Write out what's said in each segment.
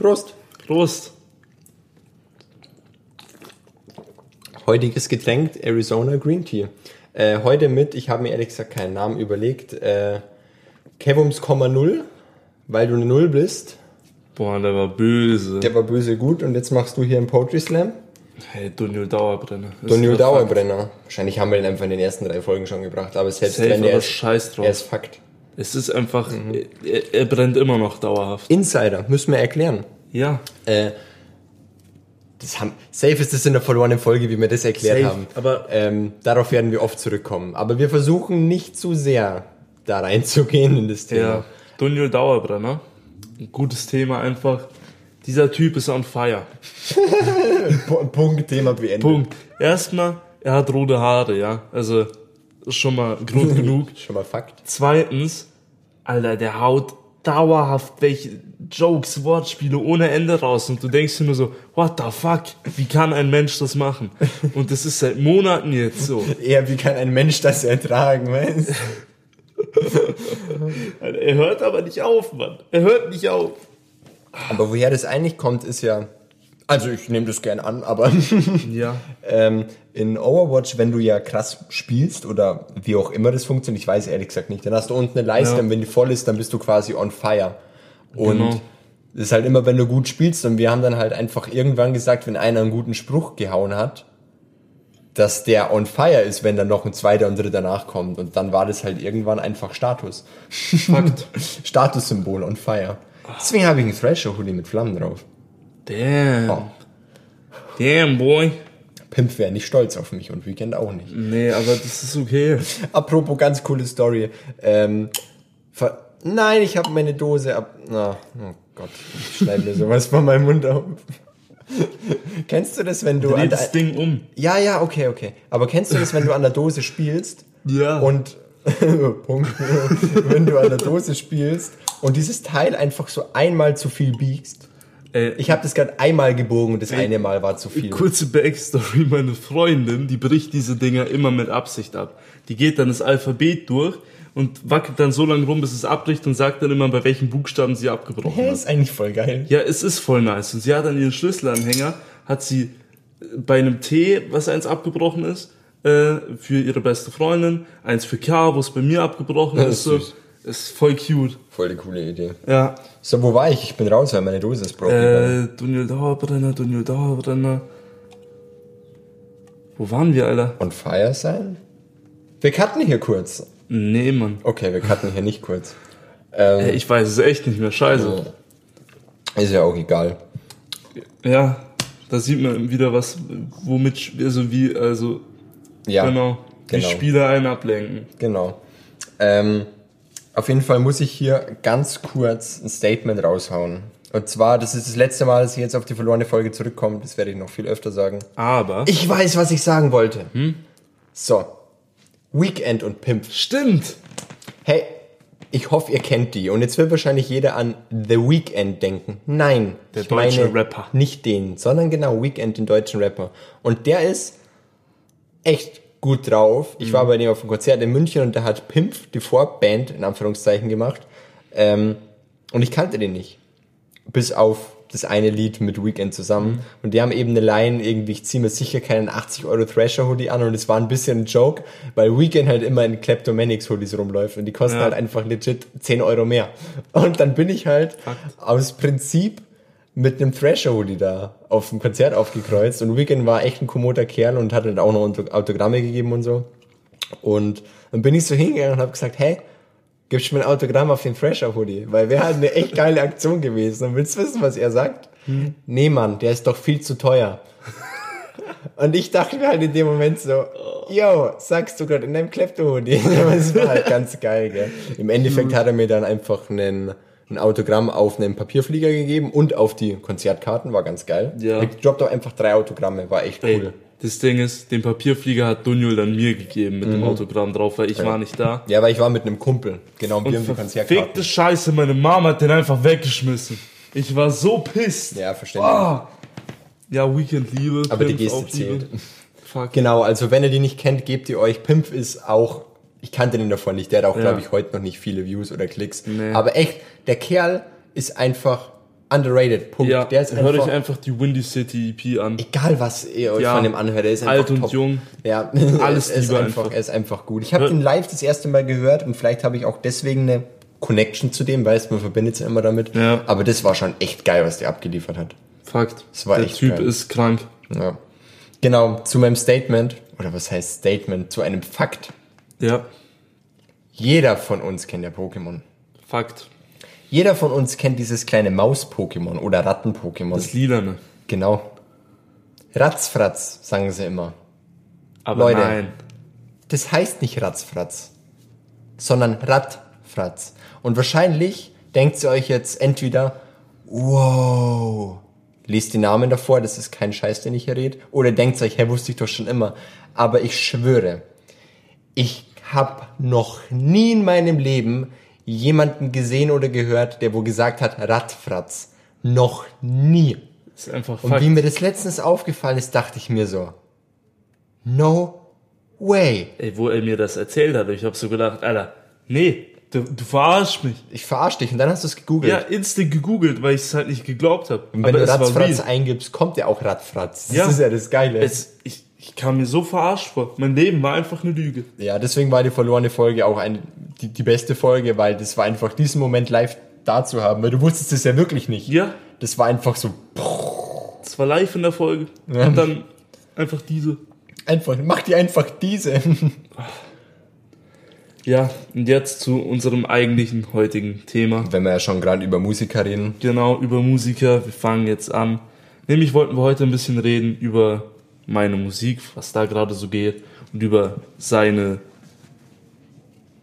Prost. Prost. Heutiges Getränk Arizona Green Tea. Äh, heute mit, ich habe mir ehrlich gesagt keinen Namen überlegt, äh, Kevums, Null, weil du eine Null bist. Boah, der war böse. Der war böse gut und jetzt machst du hier einen Poetry Slam. hey, Daniel Dauerbrenner. Daniel Dauerbrenner. Wahrscheinlich haben wir ihn einfach in den ersten drei Folgen schon gebracht, aber selbst Safe, wenn er ist, scheiß drauf. er ist Fakt. Es ist einfach, er, er brennt immer noch dauerhaft. Insider, müssen wir erklären. Ja. Äh, das haben, safe ist das in der verlorenen Folge, wie wir das erklärt Safe, haben. aber- ähm, darauf werden wir oft zurückkommen. Aber wir versuchen nicht zu sehr da reinzugehen in das Thema. Ja. Daniel Dauerbrenner. Ein gutes Thema einfach. Dieser Typ ist on fire. Punkt, Thema beendet. Punkt. Erstmal, er hat rote Haare, ja. Also, schon mal Grund genug. Schon mal Fakt. Zweitens, Alter, der haut dauerhaft welche Jokes, Wortspiele ohne Ende raus und du denkst dir nur so, what the fuck, wie kann ein Mensch das machen? Und das ist seit Monaten jetzt so. Eher, wie kann ein Mensch das ertragen, weißt Alter, er hört aber nicht auf, Mann. Er hört nicht auf. Aber woher das eigentlich kommt, ist ja. Also ich nehme das gern an, aber Ja. ähm, in Overwatch, wenn du ja krass spielst oder wie auch immer das funktioniert, ich weiß ehrlich gesagt nicht, dann hast du unten eine Leiste Ja. und wenn die voll ist, dann bist du quasi on fire. Und Genau. das ist halt immer, wenn du gut spielst und wir haben dann halt einfach irgendwann gesagt, wenn einer einen guten Spruch gehauen hat, dass der on fire ist, wenn dann noch ein zweiter und dritter nachkommt. Und dann war das halt irgendwann einfach Status. Fakt. Statussymbol on fire. Deswegen habe ich einen Thrasher-Hoodie mit Flammen drauf. Damn. Oh. Damn, boy. Pimp wäre nicht stolz auf mich und Weekend auch nicht. Nee, aber das ist okay. Apropos ganz coole Story. Ähm, Nein, ich habe meine Dose ab. Na, oh Gott, ich schneide mir sowas von meinem Mund auf. kennst du das, wenn du Dreh das Ding um. Ja, ja, okay, okay. Aber kennst du das, wenn du an der Dose spielst Ja. und Punkt, wenn du an der Dose spielst und dieses Teil einfach so einmal zu viel biegst? Äh, Ich habe das gerade einmal gebogen und das eine Mal war zu viel. Kurze Backstory, meine Freundin, die bricht diese Dinger immer mit Absicht ab. Die geht dann das Alphabet durch und wackelt dann so lange rum, bis es abbricht und sagt dann immer, bei welchen Buchstaben sie abgebrochen Hä, hat. ist eigentlich voll geil. Ja, es ist voll nice. Und sie hat dann ihren Schlüsselanhänger, hat sie äh, bei einem T, was eins abgebrochen ist, äh, für ihre beste Freundin, eins für K, wo es bei mir abgebrochen Ja, ist. ist So. Ist voll cute. Voll die coole Idee. Ja. So, wo war ich? Ich bin raus, weil meine Dose ist broken. Äh, Daniel Dauerbrenner, Daniel Dauerbrenner. Wo waren wir, Alter? On fire sein? Wir cutten hier kurz. Nee, Mann. Okay, wir cutten hier nicht kurz. Ähm, Ey, ich weiß es echt nicht mehr. Scheiße. Ist ja auch egal. Ja, da sieht man wieder was, womit, also wie, also, Ja, genau, wie genau. Spieler einen ablenken. genau. Ähm, auf jeden Fall muss ich hier ganz kurz ein Statement raushauen. Und zwar, das ist das letzte Mal, dass ich jetzt auf die verlorene Folge zurückkomme. Das werde ich noch viel öfter sagen. Aber, Ich weiß, was ich sagen wollte. So. Weekend und Pimp. stimmt! Hey, ich hoffe, ihr kennt die. Und jetzt wird wahrscheinlich jeder an The Weeknd denken. Nein, Der ich deutsche meine Rapper. nicht den, sondern genau Weeknd, den deutschen Rapper. Und der ist echt gut drauf. Ich Mhm. war bei dem auf dem Konzert in München und der hat Pimp, die Vorband, in Anführungszeichen gemacht. Ähm, und ich kannte den nicht. Bis auf das eine Lied mit Weekend zusammen. Mhm. Und die haben eben eine Line, irgendwie, ich ziehe mir sicher keinen 80 Euro Thrasher Hoodie an und es war ein bisschen ein Joke, weil Weekend halt immer in Kleptomanics Hoodies rumläuft und die kosten Ja. halt einfach legit 10 Euro mehr. Und dann bin ich halt aus Prinzip mit einem Thrasher Hoodie da auf dem Konzert aufgekreuzt und Weekend war echt ein kommoder Kerl und hat halt auch noch Auto- Autogramme gegeben und so. Und dann bin ich so hingegangen und habe gesagt, hey, gibst du mir ein Autogramm auf den Thrasher Hoodie? Weil wäre halt eine echt geile Aktion gewesen. Und willst du wissen, was er sagt? Nee, Mann, der ist doch viel zu teuer. Und ich dachte mir halt in dem Moment so, yo, sagst du gerade in deinem Klepto-Hoodie? Es war halt ganz geil, gell? Im Endeffekt hat er mir dann einfach einen, ein Autogramm auf einen Papierflieger gegeben und auf die Konzertkarten, war ganz geil. Ja. Ich droppt auch einfach drei Autogramme, war echt Ey, cool. das Ding ist, den Papierflieger hat Dunjul dann mir gegeben mit Mhm. dem Autogramm drauf, weil ich war nicht da. Ja, aber ich war mit einem Kumpel, genau, und wir haben die Konzertkarten. Scheiße, meine Mama hat den einfach weggeschmissen. Ich war so pisst. Ja, verständlich. Ah. Ja, Weekend Liebe. Aber die Pimp Geste auch Liebe. zählt. Fuck. Genau, also wenn ihr die nicht kennt, gebt ihr euch. Pimp ist auch, ich kannte den davon nicht, der hat auch, Ja. glaube ich, heute noch nicht viele Views oder Klicks. Nee. Aber echt, der Kerl ist einfach underrated. Punkt. Ja, der ist hört einfach, euch einfach die Windy City EP an. egal was ihr euch Ja. von dem anhört, der ist einfach Alt und top. jung. Ja, Alles er ist einfach, einfach. er ist einfach gut. Ich habe Hört- den live das erste Mal gehört und vielleicht habe ich auch deswegen eine Connection zu dem, weißt man verbindet es ja immer damit. Ja. Aber das war schon echt geil, was der abgeliefert hat. Fakt. Das war Der echt Typ geil. ist krank. Ja. Genau, zu meinem Statement, oder was heißt Statement, zu einem Fakt. Ja, Jeder von uns kennt ja Pokémon. Fakt. Jeder von uns kennt dieses kleine Maus-Pokémon oder Ratten-Pokémon. Das Lilane. Genau. Ratzfratz, sagen sie immer. Aber Leute. nein. Das heißt nicht Ratzfratz, sondern Radfratz. Und wahrscheinlich denkt ihr euch jetzt entweder, wow, lest die Namen davor, das ist kein Scheiß, den ich hier rede, oder denkt euch, hä, wusste ich doch schon immer. Aber ich schwöre, ich habe noch nie in meinem Leben jemanden gesehen oder gehört, der wo gesagt hat, Radfratz. Noch nie. Das ist einfach Und Fakt. wie mir das letztens aufgefallen ist, dachte ich mir so, no way. Ey, wo er mir das erzählt hat, ich hab so gedacht, Alter, nee, du, du verarsch mich. Ich verarsch dich und dann hast du es gegoogelt. Ja, instant gegoogelt, weil ich es halt nicht geglaubt habe. und wenn du war Ratzfratz real. eingibst, kommt ja auch Radfratz. Das Ja. ist ja das Geile. Es, ich, ich kam mir so verarscht vor. Mein Leben war einfach eine Lüge. ja, deswegen war die verlorene Folge auch eine, die, die beste Folge, weil das war einfach diesen Moment live da zu haben, weil du wusstest es ja wirklich nicht. Ja, Das war einfach so, es war live in der Folge. Ja. Und dann einfach diese. einfach, mach dir einfach diese. Ja, und jetzt zu unserem eigentlichen heutigen Thema. Wenn wir ja schon gerade über Musiker reden. Genau, über Musiker. Wir fangen jetzt an. Nämlich wollten wir heute ein bisschen reden über meine Musik, was da gerade so geht und über seine,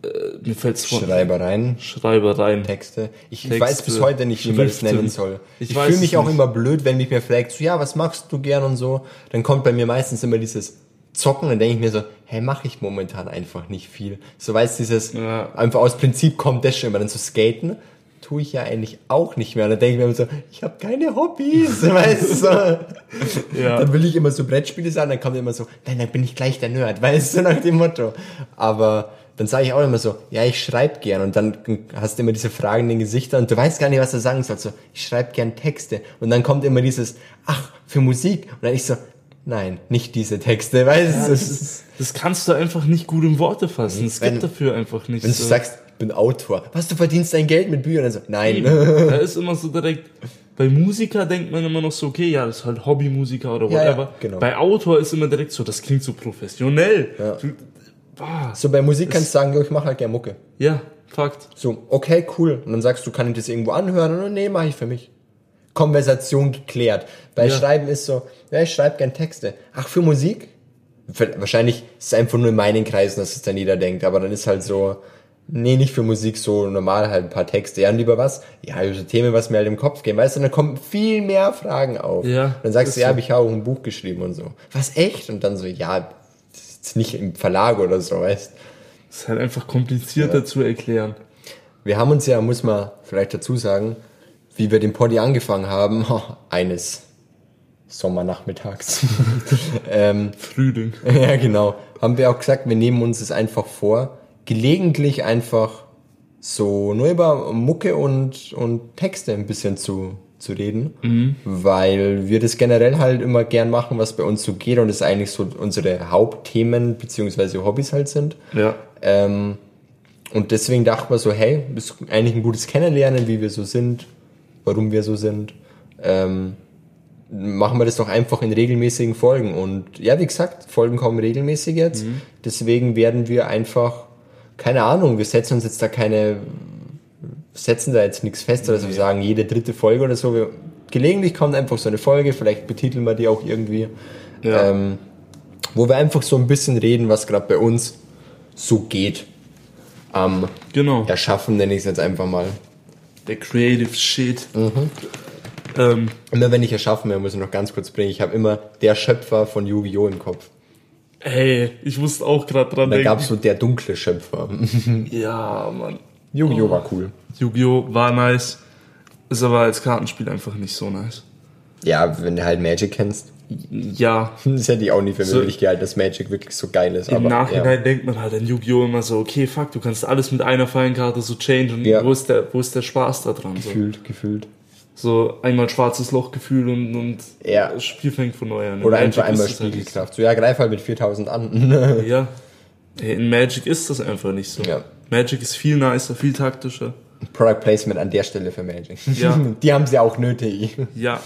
äh, mir fällt's von Schreibereien. Schreibereien. Texte. Ich Texte, weiß bis heute nicht, wie man das nennen soll. Ich Ich, weiß fühle mich auch nicht. immer blöd, wenn mich mir fragt, so, ja, was machst du gern und so. Dann kommt bei mir meistens immer dieses Zocken, dann denke ich mir so, hey, mache ich momentan einfach nicht viel. So weißt dieses, Ja. einfach aus Prinzip kommt das schon immer. Dann so skaten, tue ich ja eigentlich auch nicht mehr. Und dann denke ich mir immer so, ich habe keine Hobbys, weißt du. Ja. Dann will ich immer so Brettspiele sagen, dann kommt immer so, nein, dann bin ich gleich der Nerd, weißt du, nach dem Motto. Aber dann sage ich auch immer so, ja, ich schreibe gern und dann hast du immer diese fragenden Gesichter und du weißt gar nicht, was du sagen sollst. So, ich schreibe gern Texte und dann kommt immer dieses, ach, für Musik. Und dann ich so, nein, nicht diese Texte, weißt du. Das, das kannst du einfach nicht gut in Worte fassen. Es gibt dafür einfach nicht Wenn du so. sagst, bin Autor, was, du verdienst dein Geld mit Büchern? Und so, nein. da ist immer so direkt, bei Musiker denkt man immer noch so, okay, ja, das ist halt Hobbymusiker oder Ja, ja, whatever. genau. Bei Autor ist immer direkt so, das klingt so professionell. Ja. Du, ah, So bei Musik kannst du sagen, ich mache halt gern Mucke. ja, Fakt. So, okay, cool. Und dann sagst du, kann ich das irgendwo anhören? Und nee, mache ich für mich. Konversation geklärt. Bei Ja. Schreiben ist so, ja, ich schreibe gern Texte. Ach, für Musik? Wahrscheinlich ist es einfach nur in meinen Kreisen, dass es dann jeder denkt. Aber dann ist halt so, nee, nicht für Musik, so normal halt ein paar Texte. Ja, und lieber was? Ja, so Themen, was mir halt im Kopf gehen. Weißt du, und dann kommen viel mehr Fragen auf. Ja, dann sagst du, ja, so. hab ich habe auch ein Buch geschrieben und so. Was, echt? Und dann so, ja, das ist nicht im Verlag oder so, weißt Das ist halt einfach komplizierter zu erklären. Wir haben uns ja, muss man vielleicht dazu sagen, wie wir den Poddy angefangen haben, eines Sommernachmittags. ähm, Frühling. ja, genau. Haben wir auch gesagt, wir nehmen uns es einfach vor, gelegentlich einfach so nur über Mucke und, und Texte ein bisschen zu, zu reden, weil wir das generell halt immer gern machen, was bei uns so geht und es eigentlich so unsere Hauptthemen beziehungsweise Hobbys halt sind. Ja. Ähm, und deswegen dachten wir so, hey, ist eigentlich ein gutes Kennenlernen, wie wir so sind, warum wir so sind. Ähm, machen wir das doch einfach in regelmäßigen Folgen. Und ja, wie gesagt, Folgen kommen regelmäßig jetzt. Deswegen werden wir einfach, keine Ahnung, wir setzen uns jetzt da keine, setzen da jetzt nichts fest, oder so wir sagen, jede dritte Folge oder so. Wir, gelegentlich kommt einfach so eine Folge, vielleicht betiteln wir die auch irgendwie. Ja. Ähm, wo wir einfach so ein bisschen reden, was gerade bei uns so geht. Am Genau. Erschaffen nenne ich es jetzt einfach mal. Der Creative Shit. Mhm. Ähm, Immer wenn ich erschaffen will, muss ich noch ganz kurz bringen, ich habe immer der Schöpfer von Yu-Gi-Oh! im Kopf. Ey, ich musste auch gerade dran Da denken. gab es so der dunkle Schöpfer. ja, Mann. Yu-Gi-Oh! war cool. Yu-Gi-Oh! war nice. Ist aber als Kartenspiel einfach nicht so nice. Ja, wenn du halt Magic kennst. Ja, Das hätte ich auch nie für So- möglich gehalten, dass Magic wirklich so geil ist. im aber, Nachhinein denkt man halt an Yu-Gi-Oh! immer so, okay, fuck, du kannst alles mit einer Fallenkarte so changen. Ja. Wo, ist der, wo ist der Spaß da dran? Ja, So? gefühlt, gefühlt. So einmal schwarzes Lochgefühl und, und Ja. das Spiel fängt von neu an. In Oder Magic einfach einmal halt Spiegelkraft. So, ja, greif halt mit 4000 an. Ja. In Magic ist das einfach nicht so. Ja. Magic ist viel nicer, viel taktischer. Product Placement an der Stelle für Magic. Ja. Die haben sie auch nötig. Ja.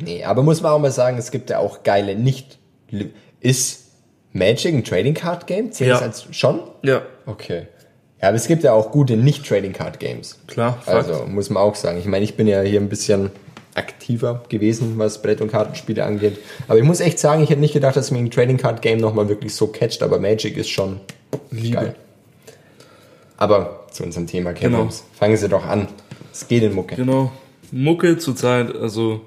Nee, aber muss man auch mal sagen, es gibt ja auch geile nicht. Ist Magic ein Trading Card Game? Zählt Ja. das als schon? Ja. Okay. Ja, aber es gibt ja auch gute Nicht-Trading Card Games. Klar, Fakt. Also muss man auch sagen. Ich meine, ich bin ja hier ein bisschen aktiver gewesen, was Brett- und Kartenspiele angeht. Aber ich muss echt sagen, ich hätte nicht gedacht, dass mich ein Trading Card Game nochmal wirklich so catcht, aber Magic ist schon Liebe. geil. Aber zu unserem Thema, Kevin. Genau. Fangen Sie doch an. Es geht in Mucke. Genau. Mucke zurzeit, also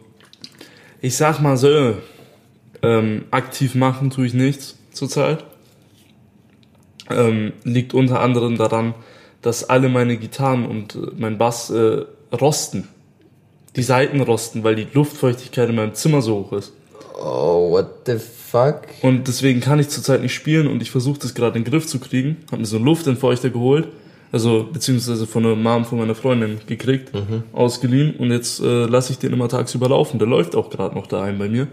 ich sag mal so, ähm, aktiv machen tue ich nichts zurzeit. Ähm, liegt unter anderem daran, dass alle meine Gitarren und äh, mein Bass äh, rosten. Die Seiten rosten, weil die Luftfeuchtigkeit in meinem Zimmer so hoch ist. Oh, what the fuck? Und deswegen kann ich zurzeit nicht spielen und ich versuche das gerade in den Griff zu kriegen. Hab mir so einen Luftentfeuchter geholt, also beziehungsweise von der Mom von meiner Freundin gekriegt, ausgeliehen und jetzt äh, lasse ich den immer tagsüber laufen. Der läuft auch gerade noch daheim bei mir.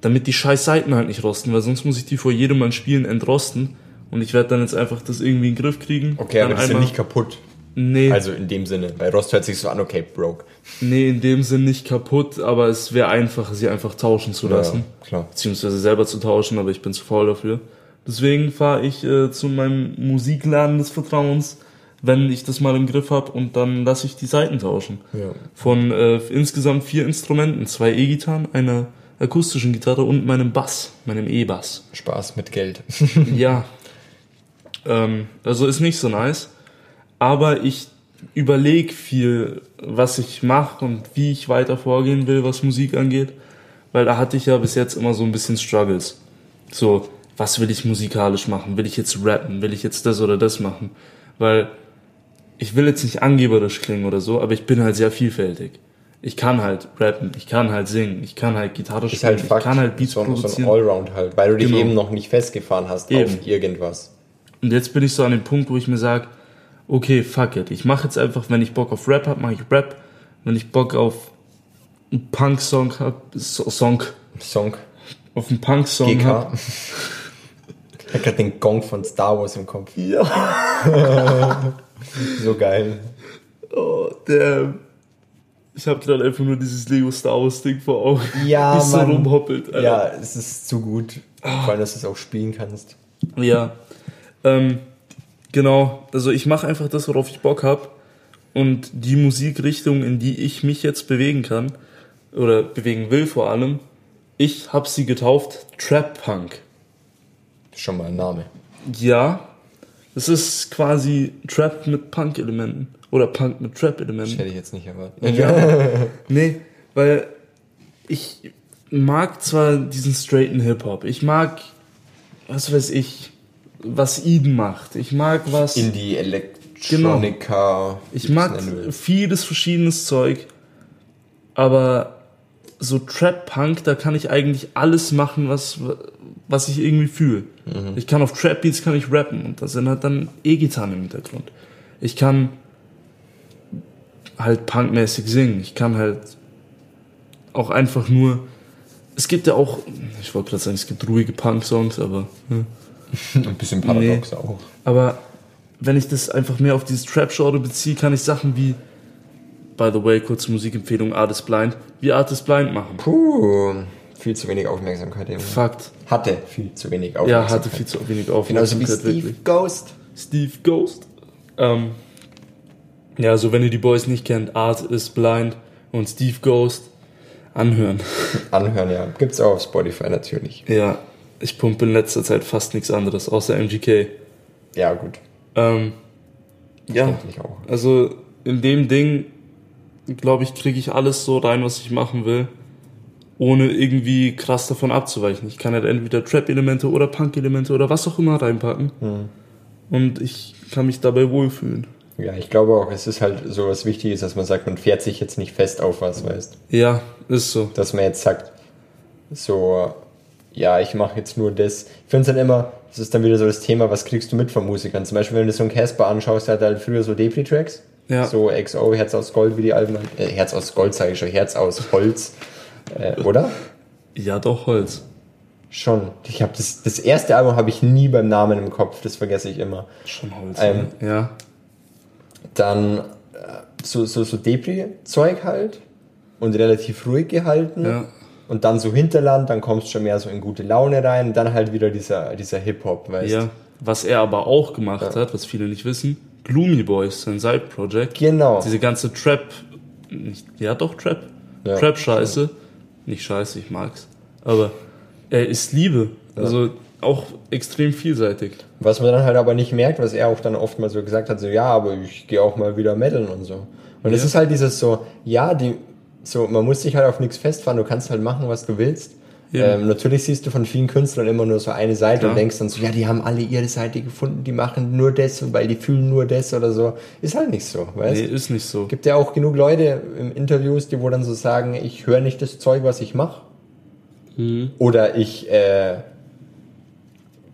Damit die scheiß Seiten halt nicht rosten, weil sonst muss ich die vor jedem Mal spielen entrosten. Und ich werde dann jetzt einfach das irgendwie in den Griff kriegen. Okay, aber dann die sind einmal- nicht kaputt. Nee, Also in dem Sinne. Bei Rost hört sich so an, okay, broke. nee, in dem Sinn nicht kaputt, aber es wäre einfacher, sie einfach tauschen zu lassen. Ja, klar. beziehungsweise selber zu tauschen, aber ich bin zu faul dafür. Deswegen fahre ich äh, zu meinem Musikladen des Vertrauens, wenn ich das mal im Griff habe und dann lasse ich die Seiten tauschen. Ja. Von äh, insgesamt vier Instrumenten, zwei E-Gitarren, einer akustischen Gitarre und meinem Bass, meinem E-Bass. Spaß mit Geld. ja. Ähm, also ist nicht so nice. Aber ich überlege viel, was ich mache und wie ich weiter vorgehen will, was Musik angeht. Weil da hatte ich ja bis jetzt immer so ein bisschen Struggles. So, was will ich musikalisch machen? Will ich jetzt rappen? Will ich jetzt das oder das machen? Weil ich will jetzt nicht angeberisch klingen oder so, aber ich bin halt sehr vielfältig. Ich kann halt rappen, ich kann halt singen, ich kann halt Gitarre Ist spielen, halt ich kann halt Beats so, so ein produzieren. Allround halt, weil du dich Genau. eben noch nicht festgefahren hast Eben. auf irgendwas. Und jetzt bin ich so an dem Punkt, wo ich mir sage, okay, fuck it. Ich mache jetzt einfach, wenn ich Bock auf Rap hab, mache ich Rap. Wenn ich Bock auf einen Punk-Song hab, so, Song, Song auf einen Punk-Song hab. Ich hab grad den Gong von Star Wars im Kopf. Ja. So geil. Oh, der. Ich habe gerade einfach nur dieses Lego Star Wars Ding vor Augen. Ja, es so rumhoppelt. Alter. Ja, es ist zu gut. Vor allem, dass du es auch spielen kannst. Ja. Ähm, genau. Also ich mache einfach das, worauf ich Bock hab Und die Musikrichtung, in die ich mich jetzt bewegen kann, oder bewegen will vor allem, ich hab sie getauft Trap Punk. Schon mal ein Name. Ja, es ist quasi Trap mit Punk-Elementen. Oder Punk mit Das Trap-Elementen. hätte ich jetzt nicht erwartet. Ja. nee, weil ich mag zwar diesen straighten Hip-Hop. Ich mag, was weiß ich, was Eden macht. Ich mag was. Indie, Electronica. Ich wie mag vieles verschiedenes Zeug, aber so Trap-Punk, da kann ich eigentlich alles machen, was, was ich irgendwie fühle. Mhm. Ich kann auf Trap-Beats kann ich rappen und da sind halt dann E-Gitarren im Hintergrund. Ich kann halt punkmäßig singen. Ich kann halt auch einfach nur. Es gibt ja auch, ich wollte gerade sagen, es gibt ruhige Punk-Songs, aber. hm. Ein bisschen paradox auch. Aber wenn ich das einfach mehr auf dieses Trap-Genre beziehe, kann ich Sachen wie, by the way, kurze Musikempfehlung, Artist Blind, wie Artist Blind machen. Puh, viel zu wenig Aufmerksamkeit eben. Fakt. Hatte viel zu wenig Ja, Aufmerksamkeit. hatte viel zu wenig Genauso wie Aufmerksamkeit. Steve wirklich. Ghost. Steve Ghost. Ähm, ja, also wenn ihr die Boys nicht kennt, Art is Blind und Steve Ghost, anhören. Anhören, ja. Gibt's auch auf Spotify natürlich. ja, ich pumpe in letzter Zeit fast nichts anderes, außer MGK. Ja, gut. Ähm, ja, auch. Also in dem Ding, glaube ich, kriege ich alles so rein, was ich machen will, ohne irgendwie krass davon abzuweichen. Ich kann halt entweder Trap-Elemente oder Punk-Elemente oder was auch immer reinpacken. Und ich kann mich dabei wohlfühlen. Ja, ich glaube auch, es ist halt so was Wichtiges, dass man sagt, man fährt sich jetzt nicht fest auf was, weißt Ja, ist so. Dass man jetzt sagt, so, ja, ich mache jetzt nur das. Ich finde es dann immer, das ist dann wieder so das Thema, was kriegst du mit von Musikern? Zum Beispiel, wenn du so einen Casper anschaust, der hat halt früher so Depri-Tracks Ja. So XO, Herz aus Gold, wie die Alben. Äh, Herz aus Gold sage ich schon, Herz aus Holz. Äh, oder? Ja, doch, Holz. Schon. Ich habe das, das erste Album habe ich nie beim Namen im Kopf, das vergesse ich immer. Schon Holz. Ähm, ja. Dann äh, so, so, so Depri-Zeug halt und relativ ruhig gehalten. Ja. Und dann so Hinterland, dann kommst du schon mehr so in gute Laune rein dann halt wieder dieser, dieser Hip-Hop, weißt Ja. Was er aber auch gemacht ja. hat, was viele nicht wissen, Gloomy Boys, sein Side-Project. Genau. Diese ganze Trap, nicht, ja doch Trap, ja, Trap-Scheiße. Nicht scheiße, ich mag's. Aber er ist Liebe. Ja. Also auch extrem vielseitig. Was man dann halt aber nicht merkt, was er auch dann oft mal so gesagt hat, so ja, aber ich gehe auch mal wieder meddeln und so. Und es ist halt dieses so, ja, die, so, man muss sich halt auf nichts festfahren, du kannst halt machen, was du willst. Ja. Ähm, natürlich siehst du von vielen Künstlern immer nur so eine Seite Klar. und denkst dann so, ja, die haben alle ihre Seite gefunden, die machen nur das, weil die fühlen nur das oder so. Ist halt nicht so, weißt Nee, ist nicht so. Gibt ja auch genug Leute im Interviews, die wo dann so sagen, ich höre nicht das Zeug, was ich mache. Mhm. Oder ich, äh,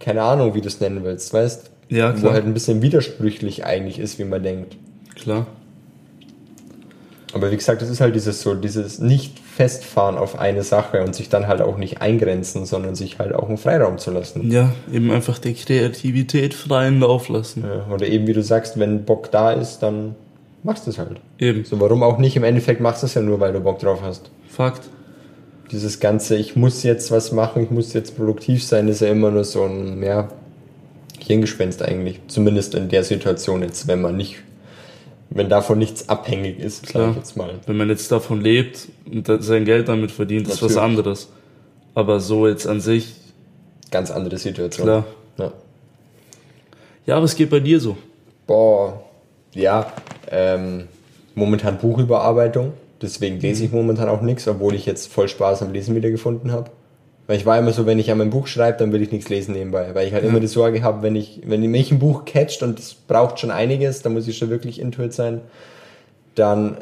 keine Ahnung, wie du es nennen willst, weißt Ja, klar. Wo halt ein bisschen widersprüchlich eigentlich ist, wie man denkt. Klar. Aber wie gesagt, es ist halt dieses so, dieses nicht festfahren auf eine Sache und sich dann halt auch nicht eingrenzen, sondern sich halt auch einen Freiraum zu lassen. Ja, eben einfach der Kreativität freien Lauf lassen. Ja, oder eben wie du sagst, wenn Bock da ist, dann machst du es halt. Eben. So, warum auch nicht? Im Endeffekt machst du es ja nur, weil du Bock drauf hast. Fakt. Dieses ganze, ich muss jetzt was machen, ich muss jetzt produktiv sein, ist ja immer nur so ein, ja, Hirngespenst eigentlich. Zumindest in der Situation jetzt, wenn man nicht wenn davon nichts abhängig ist, sage ich jetzt mal. Wenn man jetzt davon lebt und sein Geld damit verdient, Natürlich. ist was anderes. Aber so jetzt an sich. Ganz andere Situation. Klar. Ja, ja was geht bei dir so? Boah, ja, ähm, momentan Buchüberarbeitung. Deswegen lese ich mhm. momentan auch nichts, obwohl ich jetzt voll Spaß am Lesen wieder gefunden habe. Weil ich war immer so, wenn ich an meinem Buch schreibe, dann will ich nichts lesen nebenbei. Weil ich halt ja. immer die Sorge habe, wenn ich, wenn mich ein Buch catcht und es braucht schon einiges, dann muss ich schon wirklich intuit sein, dann,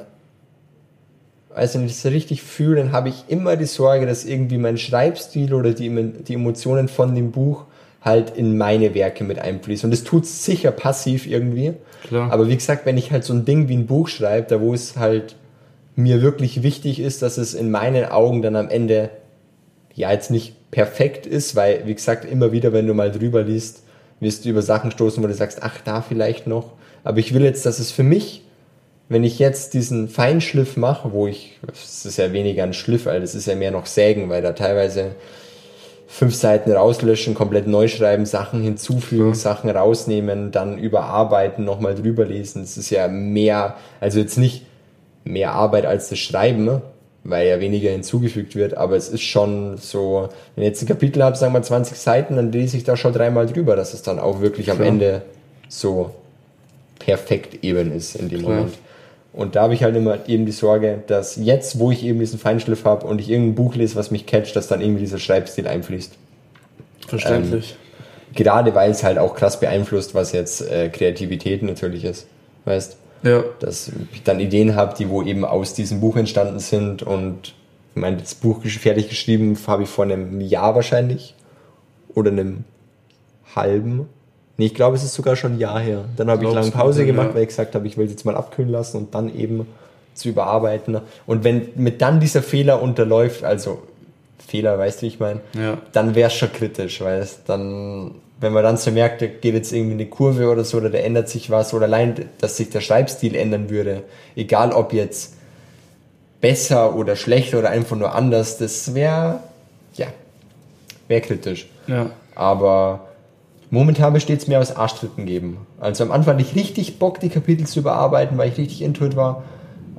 also wenn ich das richtig fühle, dann habe ich immer die Sorge, dass irgendwie mein Schreibstil oder die, die Emotionen von dem Buch halt in meine Werke mit einfließen. Und das tut sicher passiv irgendwie. Klar. Aber wie gesagt, wenn ich halt so ein Ding wie ein Buch schreibe, da wo es halt mir wirklich wichtig ist, dass es in meinen Augen dann am Ende ja jetzt nicht perfekt ist, weil, wie gesagt, immer wieder, wenn du mal drüber liest, wirst du über Sachen stoßen, wo du sagst, ach, da vielleicht noch. Aber ich will jetzt, dass es für mich, wenn ich jetzt diesen Feinschliff mache, wo ich, es ist ja weniger ein Schliff, weil das ist ja mehr noch Sägen, weil da teilweise fünf Seiten rauslöschen, komplett neu schreiben, Sachen hinzufügen, ja. Sachen rausnehmen, dann überarbeiten, nochmal drüber lesen. Es ist ja mehr, also jetzt nicht mehr Arbeit als das Schreiben, weil ja weniger hinzugefügt wird, aber es ist schon so, wenn ich jetzt ein Kapitel habe, sagen wir 20 Seiten, dann lese ich da schon dreimal drüber, dass es dann auch wirklich am Ende so perfekt eben ist in dem Klar. Moment. Und da habe ich halt immer eben die Sorge, dass jetzt, wo ich eben diesen Feinschliff habe und ich irgendein Buch lese, was mich catcht, dass dann irgendwie dieser Schreibstil einfließt. Verständlich. Ähm, gerade weil es halt auch krass beeinflusst, was jetzt äh, Kreativität natürlich ist. Weißt ja. Dass ich dann Ideen habe, die wo eben aus diesem Buch entstanden sind und ich meine, das Buch fertig geschrieben habe ich vor einem Jahr wahrscheinlich oder einem halben. Nee, ich glaube, es ist sogar schon ein Jahr her. Dann habe ich lange Pause gemacht, ja. weil ich gesagt habe, ich will es jetzt mal abkühlen lassen und dann eben zu überarbeiten. Und wenn mit dann dieser Fehler unterläuft, also Fehler, weißt du, wie ich meine, ja. dann wäre es schon kritisch, weil es dann wenn man dann so merkt, da geht jetzt irgendwie eine Kurve oder so, oder da ändert sich was, oder allein, dass sich der Schreibstil ändern würde, egal ob jetzt besser oder schlechter oder einfach nur anders, das wäre, ja, wäre kritisch. Ja. Aber momentan besteht es mehr aus Arschtritten geben. Also am Anfang hatte ich richtig Bock, die Kapitel zu überarbeiten, weil ich richtig intuit war.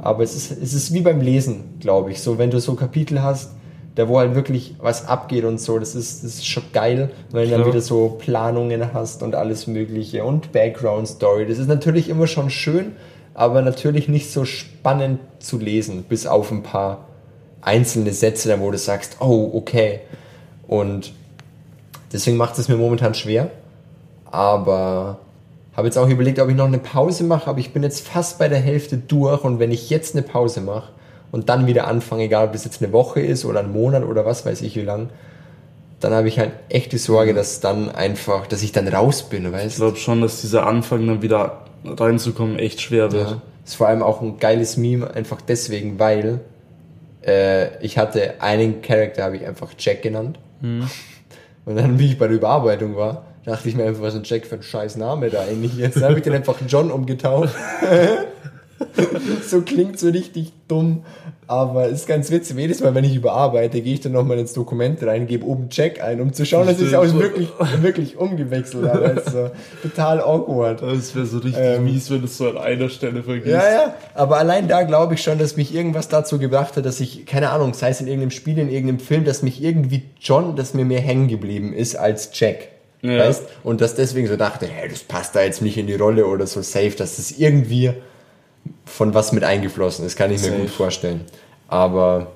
Aber es ist, es ist wie beim Lesen, glaube ich. So, wenn du so Kapitel hast, da wo halt wirklich was abgeht und so, das ist, das ist schon geil, weil du dann wieder so Planungen hast und alles Mögliche und Background Story. Das ist natürlich immer schon schön, aber natürlich nicht so spannend zu lesen, bis auf ein paar einzelne Sätze, wo du sagst, oh, okay. Und deswegen macht es mir momentan schwer. Aber habe jetzt auch überlegt, ob ich noch eine Pause mache, aber ich bin jetzt fast bei der Hälfte durch und wenn ich jetzt eine Pause mache, und dann wieder anfange, egal ob es jetzt eine Woche ist oder ein Monat oder was weiß ich wie lang, dann habe ich halt echt die Sorge, dass dann einfach, dass ich dann raus bin, weißt Ich glaube schon, dass dieser Anfang dann wieder reinzukommen echt schwer wird. Ja. Ist vor allem auch ein geiles Meme, einfach deswegen, weil äh, ich hatte einen Charakter, habe ich einfach Jack genannt. Mhm. Und dann, wie ich bei der Überarbeitung war, dachte ich mir einfach, was ist ein Jack für ein scheiß Name da eigentlich jetzt? Dann habe ich den einfach John umgetauft. so klingt so richtig dumm, aber ist ganz witzig. Jedes Mal, wenn ich überarbeite, gehe ich dann nochmal ins Dokument rein, gebe oben Jack ein, um zu schauen, dass ich es auch wirklich, wirklich umgewechselt habe. Also, total awkward. Das wäre so richtig ähm, mies, wenn du es so an einer Stelle vergisst. Ja, ja, aber allein da glaube ich schon, dass mich irgendwas dazu gebracht hat, dass ich, keine Ahnung, sei es in irgendeinem Spiel, in irgendeinem Film, dass mich irgendwie John, dass mir mehr hängen geblieben ist als Jack. Ja. Weißt? Und dass deswegen so dachte, hey, das passt da jetzt nicht in die Rolle oder so safe, dass das irgendwie von was mit eingeflossen ist, kann ich Safe. mir gut vorstellen. Aber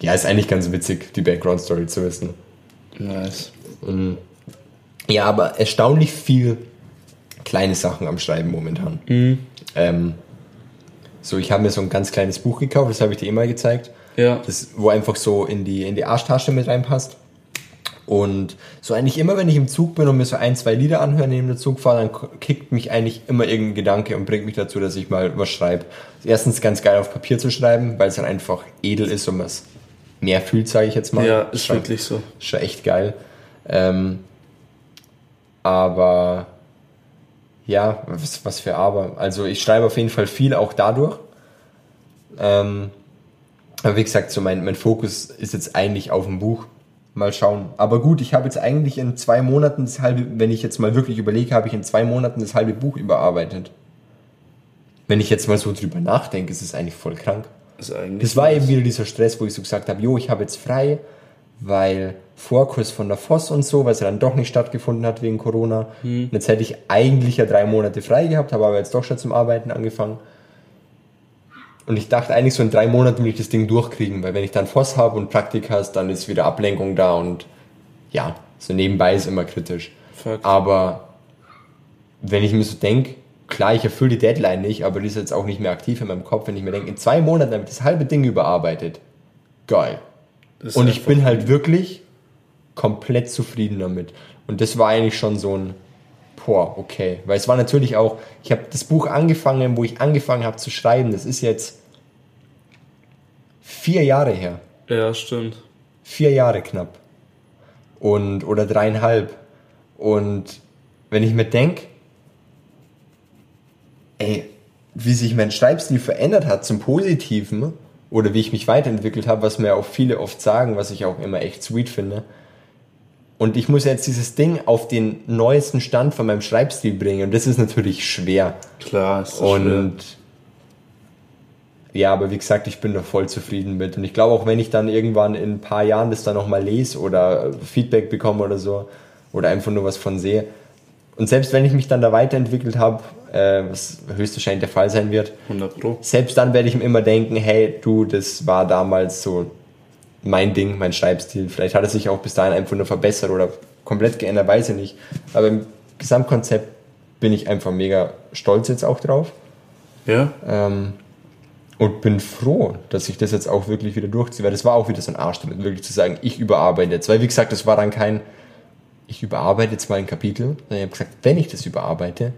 ja, ist eigentlich ganz witzig, die Background-Story zu wissen. Nice. Und, ja, aber erstaunlich viel kleine Sachen am Schreiben momentan. Mhm. Ähm, so, ich habe mir so ein ganz kleines Buch gekauft, das habe ich dir immer gezeigt. Ja. Das, wo einfach so in die, in die Arschtasche mit reinpasst. Und so eigentlich immer, wenn ich im Zug bin und mir so ein, zwei Lieder anhöre neben der Zugfahrt, dann kickt mich eigentlich immer irgendein Gedanke und bringt mich dazu, dass ich mal was schreibe. Erstens ganz geil auf Papier zu schreiben, weil es dann einfach edel ist und man es mehr fühlt, sage ich jetzt mal. Ja, ist schon, wirklich so. Ist schon echt geil. Ähm, aber ja, was, was für aber. Also ich schreibe auf jeden Fall viel auch dadurch. Ähm, aber wie gesagt, so mein, mein Fokus ist jetzt eigentlich auf dem Buch Mal schauen. Aber gut, ich habe jetzt eigentlich in zwei Monaten das halbe, wenn ich jetzt mal wirklich überlege, habe ich in zwei Monaten das halbe Buch überarbeitet. Wenn ich jetzt mal so drüber nachdenke, ist es eigentlich voll krank. Das, das war eben wieder dieser Stress, wo ich so gesagt habe, jo, ich habe jetzt frei, weil Vorkurs von der Voss und so, weil es ja dann doch nicht stattgefunden hat wegen Corona. Hm. Und jetzt hätte ich eigentlich ja drei Monate frei gehabt, habe aber jetzt doch schon zum Arbeiten angefangen. Und ich dachte eigentlich so in drei Monaten will ich das Ding durchkriegen, weil wenn ich dann Voss habe und Praktikas, dann ist wieder Ablenkung da und ja, so nebenbei ist immer kritisch. Fuck. Aber wenn ich mir so denke, klar, ich erfülle die Deadline nicht, aber die ist jetzt auch nicht mehr aktiv in meinem Kopf, wenn ich mir denke, in zwei Monaten habe ich das halbe Ding überarbeitet. Geil. Und ich bin halt wirklich komplett zufrieden damit. Und das war eigentlich schon so ein, boah, okay. Weil es war natürlich auch, ich habe das Buch angefangen, wo ich angefangen habe zu schreiben, das ist jetzt vier Jahre her. Ja, stimmt. Vier Jahre knapp. Und, oder dreieinhalb. Und wenn ich mir denke, ey, wie sich mein Schreibstil verändert hat zum Positiven oder wie ich mich weiterentwickelt habe, was mir auch viele oft sagen, was ich auch immer echt sweet finde. Und ich muss jetzt dieses Ding auf den neuesten Stand von meinem Schreibstil bringen und das ist natürlich schwer. Klar, ist das Und schwer ja, aber wie gesagt, ich bin da voll zufrieden mit. Und ich glaube auch, wenn ich dann irgendwann in ein paar Jahren das dann nochmal lese oder Feedback bekomme oder so, oder einfach nur was von sehe. Und selbst wenn ich mich dann da weiterentwickelt habe, äh, was höchstwahrscheinlich der Fall sein wird, 100 Pro. selbst dann werde ich mir immer denken, hey, du, das war damals so mein Ding, mein Schreibstil. Vielleicht hat er sich auch bis dahin einfach nur verbessert oder komplett geändert, weiß ich nicht. Aber im Gesamtkonzept bin ich einfach mega stolz jetzt auch drauf. Ja. Ähm, und bin froh, dass ich das jetzt auch wirklich wieder durchziehe, weil das war auch wieder so ein Arschtritt, wirklich zu sagen, ich überarbeite jetzt. Weil, wie gesagt, das war dann kein, ich überarbeite jetzt mal ein Kapitel, sondern ich habe gesagt, wenn ich das überarbeite,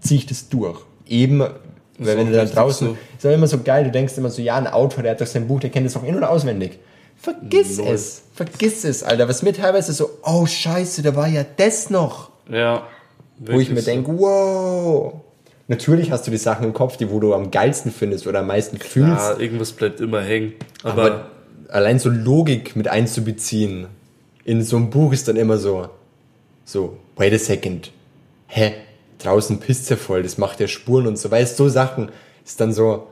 ziehe ich das durch. Eben, weil wenn du dann draußen, so. ist auch immer so geil, du denkst immer so, ja, ein Autor, der hat doch sein Buch, der kennt das auch in- und auswendig. Vergiss Null. es, vergiss es, Alter. Was mir teilweise so, oh scheiße, da war ja das noch. Ja. Wo ich mir denke, wow, natürlich hast du die Sachen im Kopf, die wo du am geilsten findest oder am meisten fühlst. Ja, irgendwas bleibt immer hängen. Aber, aber allein so Logik mit einzubeziehen in so einem Buch ist dann immer so, so, wait a second, hä, draußen pisst ja voll, das macht ja Spuren und so, weißt so Sachen ist dann so,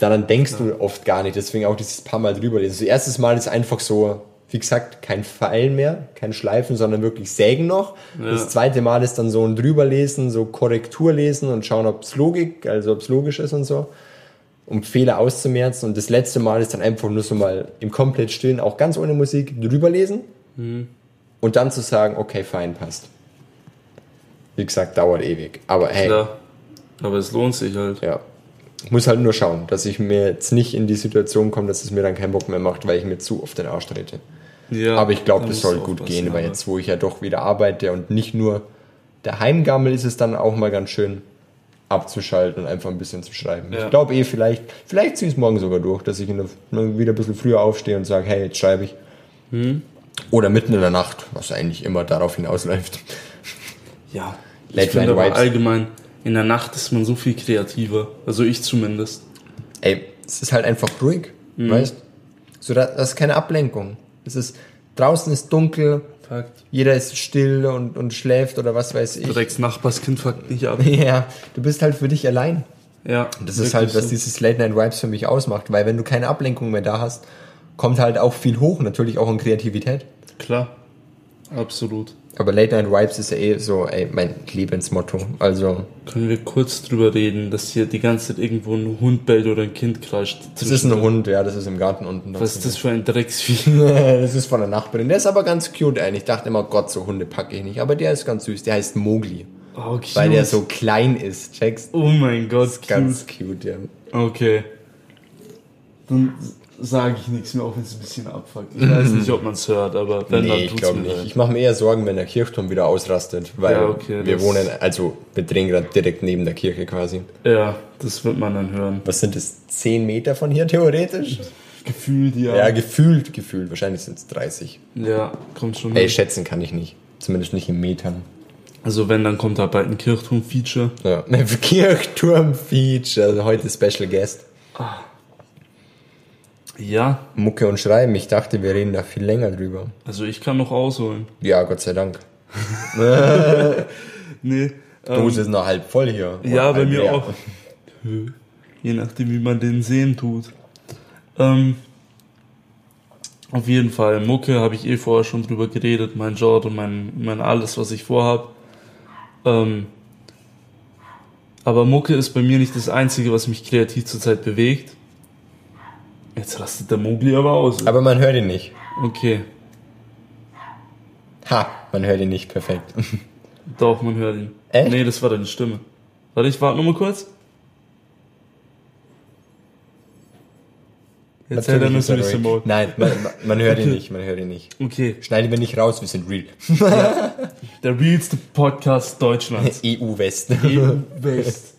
daran denkst ja. du oft gar nicht, deswegen auch dieses paar Mal drüber lesen. So erstes Mal ist einfach so, wie gesagt, kein Pfeil mehr, kein Schleifen, sondern wirklich Sägen noch. Ja. Das zweite Mal ist dann so ein drüberlesen, so Korrektur lesen und schauen, ob es Logik, also ob es logisch ist und so, um Fehler auszumerzen. Und das letzte Mal ist dann einfach nur so mal im komplett stillen, auch ganz ohne Musik, drüberlesen mhm. und dann zu sagen, okay, fein, passt. Wie gesagt, dauert ewig. Aber hey. Klar. Aber es lohnt sich halt. Ja. Ich muss halt nur schauen, dass ich mir jetzt nicht in die Situation komme, dass es mir dann keinen Bock mehr macht, weil ich mir zu oft den Arsch trete. Ja, aber ich glaube, das soll gut gehen, weil jetzt, wo ich ja doch wieder arbeite und nicht nur der Heimgammel ist es dann auch mal ganz schön, abzuschalten und einfach ein bisschen zu schreiben. Ja. Ich glaube eh, vielleicht, vielleicht ziehe ich es morgen sogar durch, dass ich in der, wieder ein bisschen früher aufstehe und sage, hey, jetzt schreibe ich. Hm? Oder mitten in der Nacht, was eigentlich immer darauf hinausläuft. Ja. Ich finde aber allgemein, in der Nacht ist man so viel kreativer. Also ich zumindest. Ey, es ist halt einfach ruhig, Mhm. weißt? So, da, das ist keine Ablenkung. Es ist, draußen ist dunkel, Fakt. jeder ist still und, und schläft oder was weiß ich. Direkt Nachbarskind fuckt nicht ab. Ja, du bist halt für dich allein. Ja. Das ist halt, was so. dieses Late Night Vibes für mich ausmacht, weil wenn du keine Ablenkung mehr da hast, kommt halt auch viel hoch, natürlich auch in Kreativität. Klar. Absolut. Aber Late Night Vibes ist ja eh so, ey, mein Lebensmotto. Also, Können wir kurz drüber reden, dass hier die ganze Zeit irgendwo ein Hund bellt oder ein Kind kreischt? das ist ein Hund, ja, das ist im Garten unten. Was ist das für ein Drecksvieh? das ist von der Nachbarin. Der ist aber ganz cute eigentlich. Ich dachte immer, Gott, so Hunde packe ich nicht. Aber der ist ganz süß. Der heißt Mogli. Oh, cute. Weil der so klein ist, checkst? Oh mein Gott, cute. Ganz cute, ja. Okay. Dann sage ich nichts mehr, auch wenn es ein bisschen abfuckt. Ich weiß nicht, ob man es hört, aber wenn, dann Nee, ich tut's glaube mir nicht. leid. Ich mache mir eher Sorgen, wenn der Kirchturm wieder ausrastet. Weil Ja, okay, wir wohnen, also wir drehen gerade direkt neben der Kirche quasi. Ja, das wird man dann hören. Was sind das? 10 Meter von hier theoretisch? Gefühlt, ja. Ja, gefühlt, gefühlt. Wahrscheinlich sind es 30. Ja, kommt schon Ey, schätzen kann ich nicht. Zumindest nicht in Metern. Also wenn, dann kommt da bald ein Kirchturm-Feature. Ja. Kirchturm-Feature. Also heute Special Guest. Ja, Mucke und Schreiben. Ich dachte, wir reden da viel länger drüber. also ich kann noch ausholen. Ja, Gott sei Dank. Nee. Die Ähm, Dose ist noch halb voll hier. ja, bei mir leer. auch. Je nachdem, wie man den sehen tut. Ähm, auf jeden Fall, Mucke habe ich eh vorher schon drüber geredet, mein Genre, mein, mein alles, was ich vorhab. Ähm, aber Mucke ist bei mir nicht das Einzige, was mich kreativ zurzeit bewegt. Jetzt rastet der Mogli aber aus. Aber man hört ihn nicht. Okay, Ha, man hört ihn nicht. Perfekt. doch, man hört ihn. Echt? Nee, das war deine Stimme. Warte, ich warte nur mal kurz. Jetzt hält er er ein ruhig. Mode. Nein, man, man hört ihn Okay. nicht. Man hört ihn nicht. Okay, Schneiden wir nicht raus, wir sind real. der realste Podcast Deutschlands. EU-West. EU West.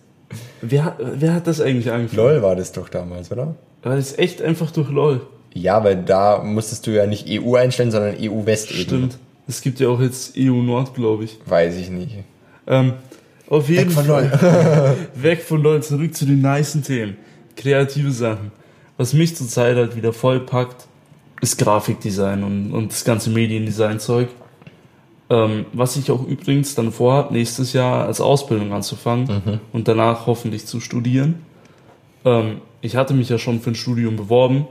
Wer, hat- wer hat das eigentlich angefangen? LOL war das doch damals, oder? War das echt einfach durch LOL? Ja, weil da musstest du ja nicht EU einstellen, sondern EU-West eben. Stimmt. Es gibt ja auch jetzt EU Nord, glaube ich. Weiß ich nicht. Ähm, auf jeden von Fall. Weg von LOL, zurück zu den nicen Themen. Kreative Sachen. Was mich zurzeit halt wieder voll packt, ist Grafikdesign und, und das ganze Mediendesign-Zeug. Ähm, was ich auch übrigens dann vorhabe, nächstes Jahr als Ausbildung anzufangen und danach hoffentlich zu studieren. Ähm, ich hatte mich ja schon für ein Studium beworben,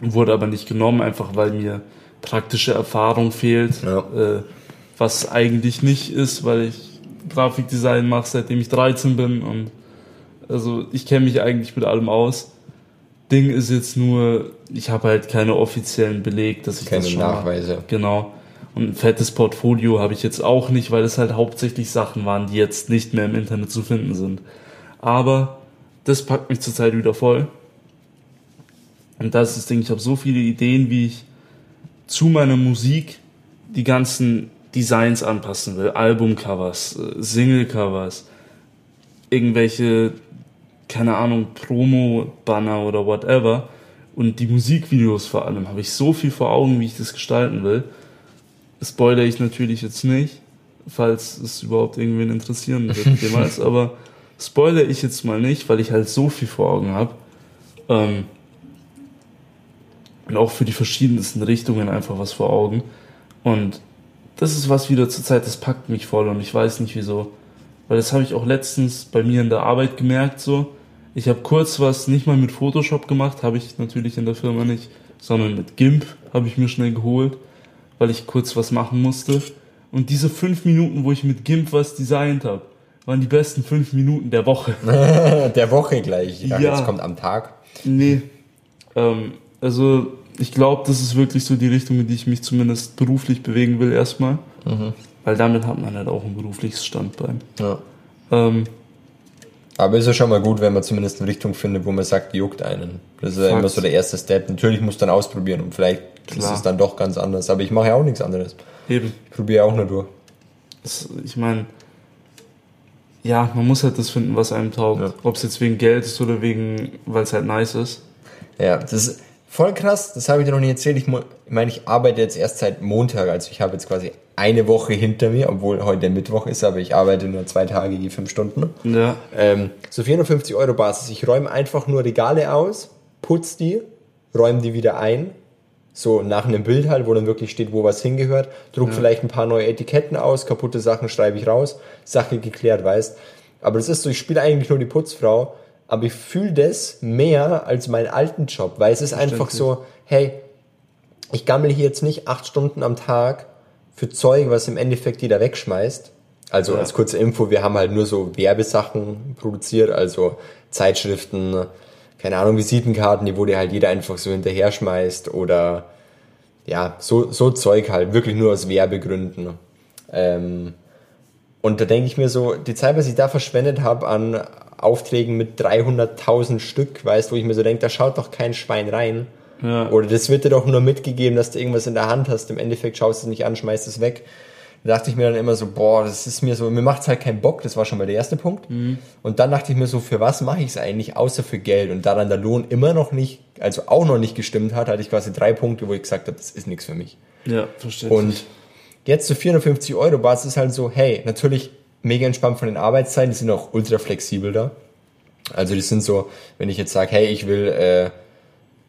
wurde aber nicht genommen, einfach weil mir praktische Erfahrung fehlt, Ja. äh, was eigentlich nicht ist, weil ich Grafikdesign mache, seitdem ich 13 bin und also ich kenne mich eigentlich mit allem aus. Ding ist jetzt nur, ich habe halt keine offiziellen Beleg, dass ich Keine das schon Nachweise. Mache. Genau. Und ein fettes Portfolio habe ich jetzt auch nicht, weil es halt hauptsächlich Sachen waren, die jetzt nicht mehr im Internet zu finden sind. Aber das packt mich zurzeit wieder voll. Und das ist das Ding, ich habe so viele Ideen, wie ich zu meiner Musik die ganzen Designs anpassen will. Albumcovers, äh, Singlecovers, irgendwelche, keine Ahnung, Promo-Banner oder whatever. Und die Musikvideos vor allem habe ich so viel vor Augen, wie ich das gestalten will. Spoiler ich natürlich jetzt nicht, falls es überhaupt irgendwen interessieren wird jemals, aber spoiler ich jetzt mal nicht, weil ich halt so viel vor Augen habe. Ähm, und auch für die verschiedensten Richtungen einfach was vor Augen. Und das ist was wieder zur Zeit, das packt mich voll und ich weiß nicht wieso. Weil das habe ich auch letztens bei mir in der Arbeit gemerkt so. Ich habe kurz was nicht mal mit Photoshop gemacht, habe ich natürlich in der Firma nicht, sondern mit GIMP habe ich mir schnell geholt, weil ich kurz was machen musste. Und diese fünf Minuten, wo ich mit GIMP was designt habe, waren die besten fünf Minuten der Woche. Der Woche gleich. Ich dachte, Ja. jetzt kommt am Tag. Nee. Ähm, also ich glaube, das ist wirklich so die Richtung, in die ich mich zumindest beruflich bewegen will erstmal. Weil damit hat man halt auch ein berufliches Standbein. Ja. Ähm, Aber ist ja schon mal gut, wenn man zumindest eine Richtung findet, wo man sagt, juckt einen. Das ist ja immer so der erste Step. Natürlich muss dann ausprobieren und vielleicht ist Klar. es dann doch ganz anders. Aber ich mache ja auch nichts anderes. eben. Ich probiere auch nur durch. Das, ich meine, ja, man muss halt das finden, was einem taugt. Ja. Ob es jetzt wegen Geld ist oder wegen, weil es halt nice ist. Ja, das ist voll krass. Das habe ich dir noch nie erzählt. Ich, ich meine, ich arbeite jetzt erst seit Montag. Also ich habe jetzt quasi eine Woche hinter mir, obwohl heute Mittwoch ist, aber ich arbeite nur zwei Tage, je fünf Stunden. Ja. Ähm, so 450 Euro Basis. Ich räume einfach nur Regale aus, putze die, räume die wieder ein. So nach einem Bild halt, wo dann wirklich steht, wo was hingehört. Druck ja. vielleicht ein paar neue Etiketten aus, kaputte Sachen schreibe ich raus. Sache geklärt, weißt. Aber das ist so, ich spiele eigentlich nur die Putzfrau, aber ich fühle das mehr als meinen alten Job, weil es ist einfach so, hey, ich gammel hier jetzt nicht acht Stunden am Tag für Zeug, was im Endeffekt jeder wegschmeißt. Also ja. als kurze Info, wir haben halt nur so Werbesachen produziert, also Zeitschriften, keine Ahnung, Visitenkarten, die wo dir halt jeder einfach so hinterher schmeißt oder ja, so, so Zeug halt, wirklich nur aus Werbegründen. Ähm, und da denke ich mir so, die Zeit, was ich da verschwendet habe an Aufträgen mit 300.000 Stück, weißt, wo ich mir so denke, da schaut doch kein Schwein rein. Ja. Oder das wird dir doch nur mitgegeben, dass du irgendwas in der Hand hast. Im Endeffekt schaust du es nicht an, schmeißt es weg. Da dachte ich mir dann immer so, boah, das ist mir so, mir macht's halt keinen Bock, das war schon mal der erste Punkt. Mhm. Und dann dachte ich mir so, für was mache ich es eigentlich, außer für Geld? Und da dann der Lohn immer noch nicht, also auch noch nicht gestimmt hat, hatte ich quasi drei Punkte, wo ich gesagt habe, das ist nichts für mich. Ja, verstehe. Und jetzt zu 450 Euro Basis ist halt so, hey, natürlich mega entspannt von den Arbeitszeiten, die sind auch ultra flexibel da. Also die sind so, wenn ich jetzt sage, hey, ich will äh,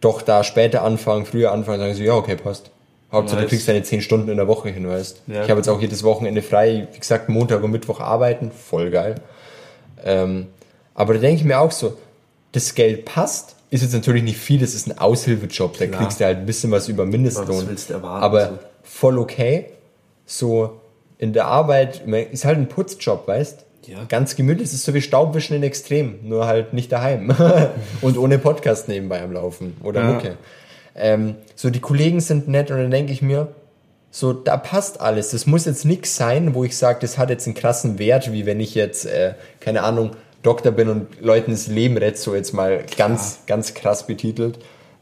doch da später anfangen, früher anfangen, sagen sie, ja, okay, passt. Hauptsache, nice. du kriegst deine 10 Stunden in der Woche hin, weißt. Ja, ich habe jetzt auch jedes Wochenende frei, wie gesagt, Montag und Mittwoch arbeiten, voll geil. Ähm, aber da denke ich mir auch so, das Geld passt, ist jetzt natürlich nicht viel, das ist ein Aushilfejob, da Klar. kriegst du halt ein bisschen was über Mindestlohn. Was erwarten, aber so. voll okay. So in der Arbeit, ist halt ein Putzjob, weißt ja. Ganz gemütlich, es ist so wie Staubwischen in Extrem, nur halt nicht daheim und ohne Podcast nebenbei am Laufen oder ja. Mucke. Ähm, so, die Kollegen sind nett und dann denke ich mir, so, da passt alles. Das muss jetzt nichts sein, wo ich sage, das hat jetzt einen krassen Wert, wie wenn ich jetzt, äh, keine Ahnung, Doktor bin und Leuten das Leben rette, so jetzt mal ganz, ja. ganz krass betitelt.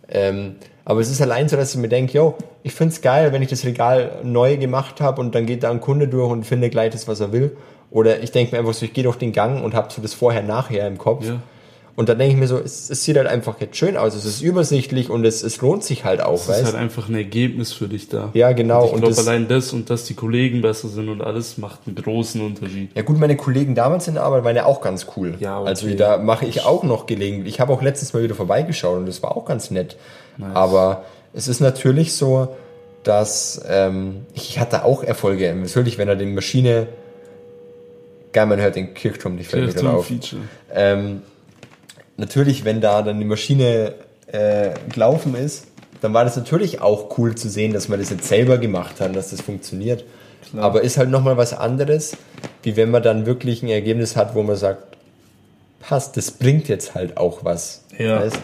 Ähm, aber es ist allein so, dass ich mir denke, yo, ich find's geil, wenn ich das Regal neu gemacht habe und dann geht da ein Kunde durch und findet gleich das, was er will. Oder ich denke mir einfach so, ich gehe durch den Gang und habe so das Vorher-Nachher im Kopf. Ja. Und dann denke ich mir so, es, es, sieht halt einfach jetzt schön aus, es ist übersichtlich und es, es lohnt sich halt auch. Es ist halt einfach ein Ergebnis für dich da. Ja, genau. Und ich glaube, allein das und dass die Kollegen besser sind und alles macht einen großen Unterschied. Ja gut, meine Kollegen damals in der Arbeit waren ja auch ganz cool. Ja, okay. Also da mache ich auch noch gelegentlich. Ich habe auch letztens mal wieder vorbeigeschaut und das war auch ganz nett. Nice. Aber es ist natürlich so, dass ähm, ich hatte auch Erfolge. Natürlich, wenn er die Maschine Geil, man hört den Kirchturm, die fällt Kirchturm auf. Ähm, natürlich, wenn da dann die Maschine äh, gelaufen ist, dann war das natürlich auch cool zu sehen, dass man das jetzt selber gemacht hat, dass das funktioniert. Klar. Aber ist halt nochmal was anderes, wie wenn man dann wirklich ein Ergebnis hat, wo man sagt, passt, das bringt jetzt halt auch was. Ja. Weißt?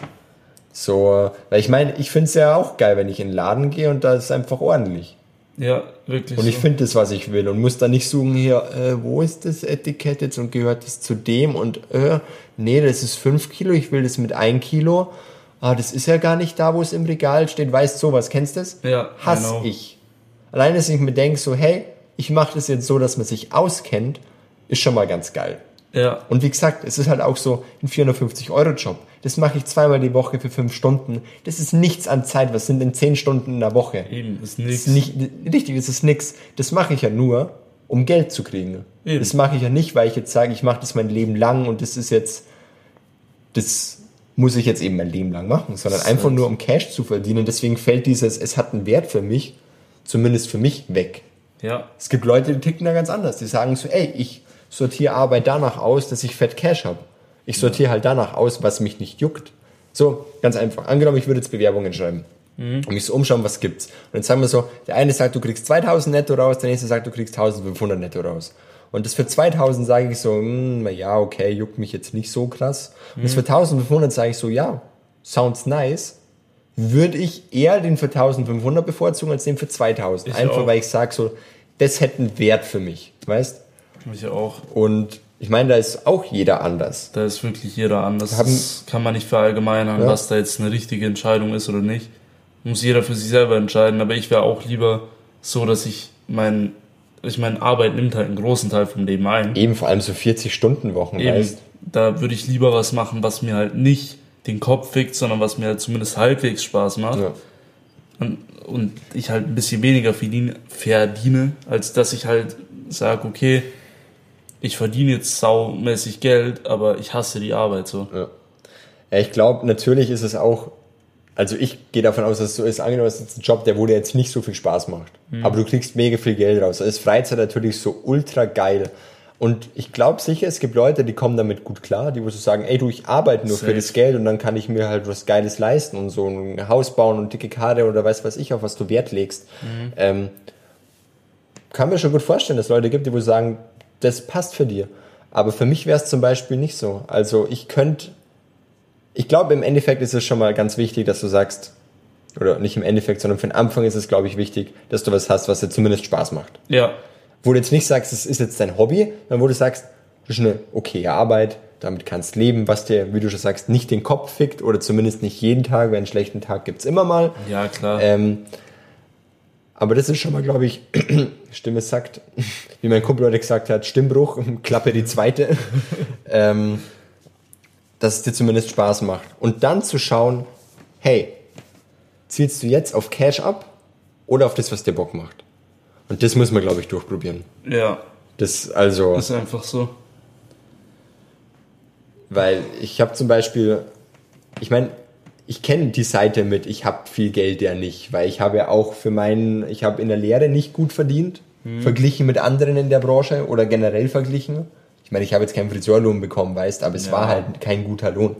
So, weil ich meine, ich finde es ja auch geil, wenn ich in den Laden gehe und da ist einfach ordentlich. Ja, wirklich. Und ich so. finde das, was ich will und muss da nicht suchen hier, äh, wo ist das Etikett jetzt und gehört das zu dem und äh, nee, das ist 5 Kilo, ich will das mit 1 Kilo. Ah, das ist ja gar nicht da, wo es im Regal steht. Weißt du sowas, kennst du das? Ja. Hass ich. Allein, dass ich mir denke, so, hey, ich mache das jetzt so, dass man sich auskennt, ist schon mal ganz geil. Ja. Und wie gesagt, es ist halt auch so ein 450-Euro-Job. Das mache ich zweimal die Woche für fünf Stunden. Das ist nichts an Zeit. Was sind denn zehn Stunden in der Woche? Eben, ist nichts. Nicht, richtig, das ist nichts. Das mache ich ja nur, um Geld zu kriegen. Eben. Das mache ich ja nicht, weil ich jetzt sage, ich mache das mein Leben lang und das ist jetzt, das muss ich jetzt eben mein Leben lang machen, sondern einfach nur, um Cash zu verdienen. Deswegen fällt dieses, es hat einen Wert für mich, zumindest für mich, weg. Ja. Es gibt Leute, die ticken da ganz anders. Die sagen so, ey, ich sortiere Arbeit danach aus, dass ich Fett Cash habe. Ich sortiere ja. halt danach aus, was mich nicht juckt. So, ganz einfach. Angenommen, ich würde jetzt Bewerbungen schreiben mhm. und mich so umschauen, was gibt's. Und dann sagen wir so, der eine sagt, du kriegst 2000 netto raus, der nächste sagt, du kriegst 1500 netto raus. Und das für 2000 sage ich so, hm, ja, okay, juckt mich jetzt nicht so krass. Und das für 1500 sage ich so, ja, sounds nice. Würde ich eher den für 1500 bevorzugen als den für 2000. Ich Einfach auch. weil ich sage so, das hätte einen Wert für mich, weißt? Ich auch. Und ich meine, da ist auch jeder anders. Da ist wirklich jeder anders. Haben, das kann man nicht verallgemeinern, ja. was da jetzt eine richtige Entscheidung ist oder nicht. Muss jeder für sich selber entscheiden. Aber ich wäre auch lieber so, dass ich mein ich meine, Arbeit nimmt halt einen großen Teil vom Leben ein. Eben vor allem so 40 Stunden Wochen, Eben, weißt da würde ich lieber was machen, was mir halt nicht den Kopf fickt, sondern was mir halt zumindest halbwegs Spaß macht. Ja. Und, und ich halt ein bisschen weniger verdiene, verdiene als dass ich halt sage, okay, ich verdiene jetzt saumäßig Geld, aber ich hasse die Arbeit so. Ja. Ja, ich glaube, natürlich ist es auch, also ich gehe davon aus, dass es so ist, angenommen, es ist ein Job, der wo dir jetzt nicht so viel Spaß macht, aber du kriegst mega viel Geld raus. Da ist Freizeit natürlich so ultra geil. Und ich glaube sicher, es gibt Leute, die kommen damit gut klar, die wo so sagen, ey du, ich arbeite nur für Safe. das Geld und dann kann ich mir halt was Geiles leisten und so ein Haus bauen und dicke Karre oder weiß was ich, auf was du Wert legst. Ähm, kann mir schon gut vorstellen, dass es Leute gibt, die wohl sagen, das passt für dir. Aber für mich wäre es zum Beispiel nicht so. Also ich könnte, ich glaube im Endeffekt ist es schon mal ganz wichtig, dass du sagst, oder nicht im Endeffekt, sondern für den Anfang ist es, glaube ich, wichtig, dass du was hast, was dir zumindest Spaß macht. Ja, Wo du jetzt nicht sagst, es ist jetzt dein Hobby, sondern wo du sagst, das ist eine okaye Arbeit, damit kannst leben, was dir, wie du schon sagst, nicht den Kopf fickt oder zumindest nicht jeden Tag, weil einen schlechten Tag gibt's immer mal. ja klar. Ähm, aber das ist schon mal, glaube ich, Stimme sagt, wie mein Kumpel heute gesagt hat, Stimmbruch, Klappe die zweite, ähm, dass es dir zumindest Spaß macht. Und dann zu schauen, hey, zielst du jetzt auf Cash ab oder auf das, was dir Bock macht? Und das muss man, glaube ich, durchprobieren. ja, Das also, ist einfach so. weil ich habe zum Beispiel, ich meine, ich kenne die Seite mit, ich habe viel Geld ja nicht, weil ich habe ja auch für meinen, ich habe in der Lehre nicht gut verdient, verglichen mit anderen in der Branche oder generell verglichen. Ich meine, ich habe jetzt keinen Friseurlohn bekommen, weißt, aber es Ja. war halt kein guter Lohn.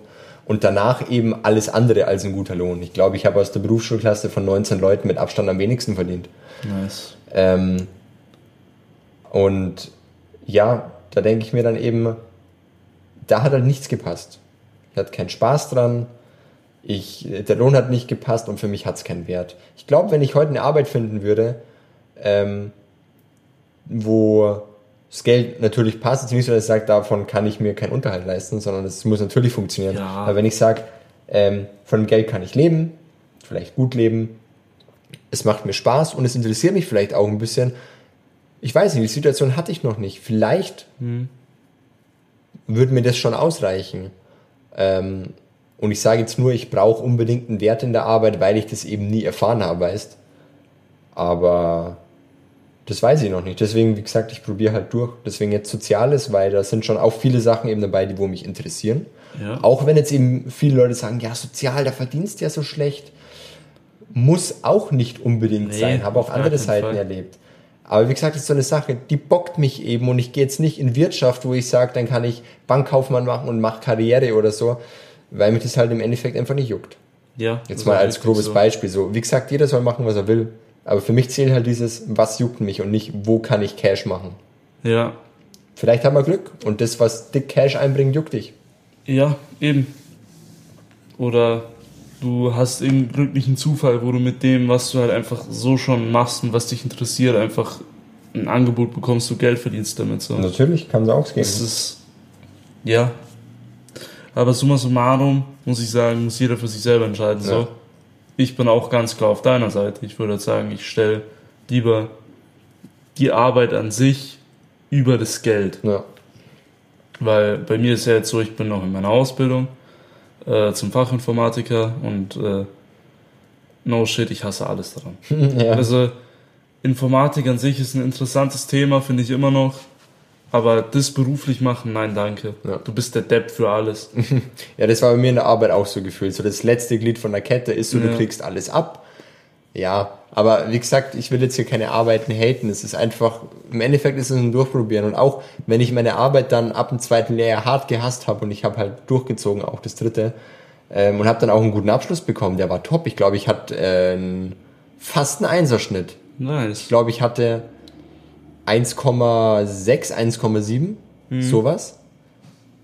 Und danach eben alles andere als ein guter Lohn. Ich glaube, ich habe aus der Berufsschulklasse von 19 Leuten mit Abstand am wenigsten verdient. Nice. Ähm, und ja, da denke ich mir dann eben, da hat halt nichts gepasst. Ich hatte keinen Spaß dran, ich, der Lohn hat nicht gepasst und für mich hat es keinen Wert. Ich glaube, wenn ich heute eine Arbeit finden würde, ähm, wo das Geld natürlich passt, jetzt nicht so, dass ich sage, davon kann ich mir keinen Unterhalt leisten, sondern es muss natürlich funktionieren. Ja. Aber wenn ich sage, ähm, von dem Geld kann ich leben, vielleicht gut leben, es macht mir Spaß und es interessiert mich vielleicht auch ein bisschen. Ich weiß nicht, die Situation hatte ich noch nicht. Vielleicht würde mir das schon ausreichen. Ähm, und ich sage jetzt nur, ich brauche unbedingt einen Wert in der Arbeit, weil ich das eben nie erfahren habe, weißt. Aber das weiß ich noch nicht. Deswegen, wie gesagt, ich probiere halt durch. Deswegen jetzt Soziales, weil da sind schon auch viele Sachen eben dabei, die wo mich interessieren. Ja. Auch wenn jetzt eben viele Leute sagen, ja, sozial, da verdienst du ja so schlecht. Muss auch nicht unbedingt Nee, sein. Habe auch andere Seiten Fall. erlebt. Aber wie gesagt, das ist so eine Sache, die bockt mich eben und ich gehe jetzt nicht in Wirtschaft, wo ich sage, dann kann ich Bankkaufmann machen und mache Karriere oder so, weil mich das halt im Endeffekt einfach nicht juckt. Ja. Jetzt mal als grobes so. Beispiel. So, wie gesagt, jeder soll machen, was er will. Aber für mich zählt halt dieses, was juckt mich und nicht, wo kann ich Cash machen. Ja. Vielleicht haben wir Glück und das, was dick Cash einbringt, juckt dich. Ja, eben. Oder du hast irgendeinen glücklichen Zufall, wo du mit dem, was du halt einfach so schon machst und was dich interessiert, einfach ein Angebot bekommst, du Geld verdienst damit. So. Natürlich kann es auch geben. Das ist, ja. Aber summa summarum, muss ich sagen, muss jeder für sich selber entscheiden. Ja. So. Ich bin auch ganz klar auf deiner Seite. Ich würde sagen, ich stelle lieber die Arbeit an sich über das Geld. Ja. Weil bei mir ist ja jetzt so, ich bin noch in meiner Ausbildung äh, zum Fachinformatiker und äh, no shit, ich hasse alles daran. ja. Also Informatik an sich ist ein interessantes Thema, finde ich immer noch. Aber das beruflich machen, nein, danke. Ja. Du bist der Depp für alles. ja, das war bei mir in der Arbeit auch so gefühlt. So das letzte Glied von der Kette ist so, du Ja. kriegst alles ab. Ja, aber wie gesagt, ich will jetzt hier keine Arbeiten haten. Es ist einfach, im Endeffekt ist es ein Durchprobieren. Und auch wenn ich meine Arbeit dann ab dem zweiten Lehrjahr hart gehasst habe und ich habe halt durchgezogen, auch das dritte, ähm, und habe dann auch einen guten Abschluss bekommen, der war top. Ich glaube, ich hatte äh, fast einen Einserschnitt. Nice. Ich glaube, ich hatte 1,6, 1,7, sowas.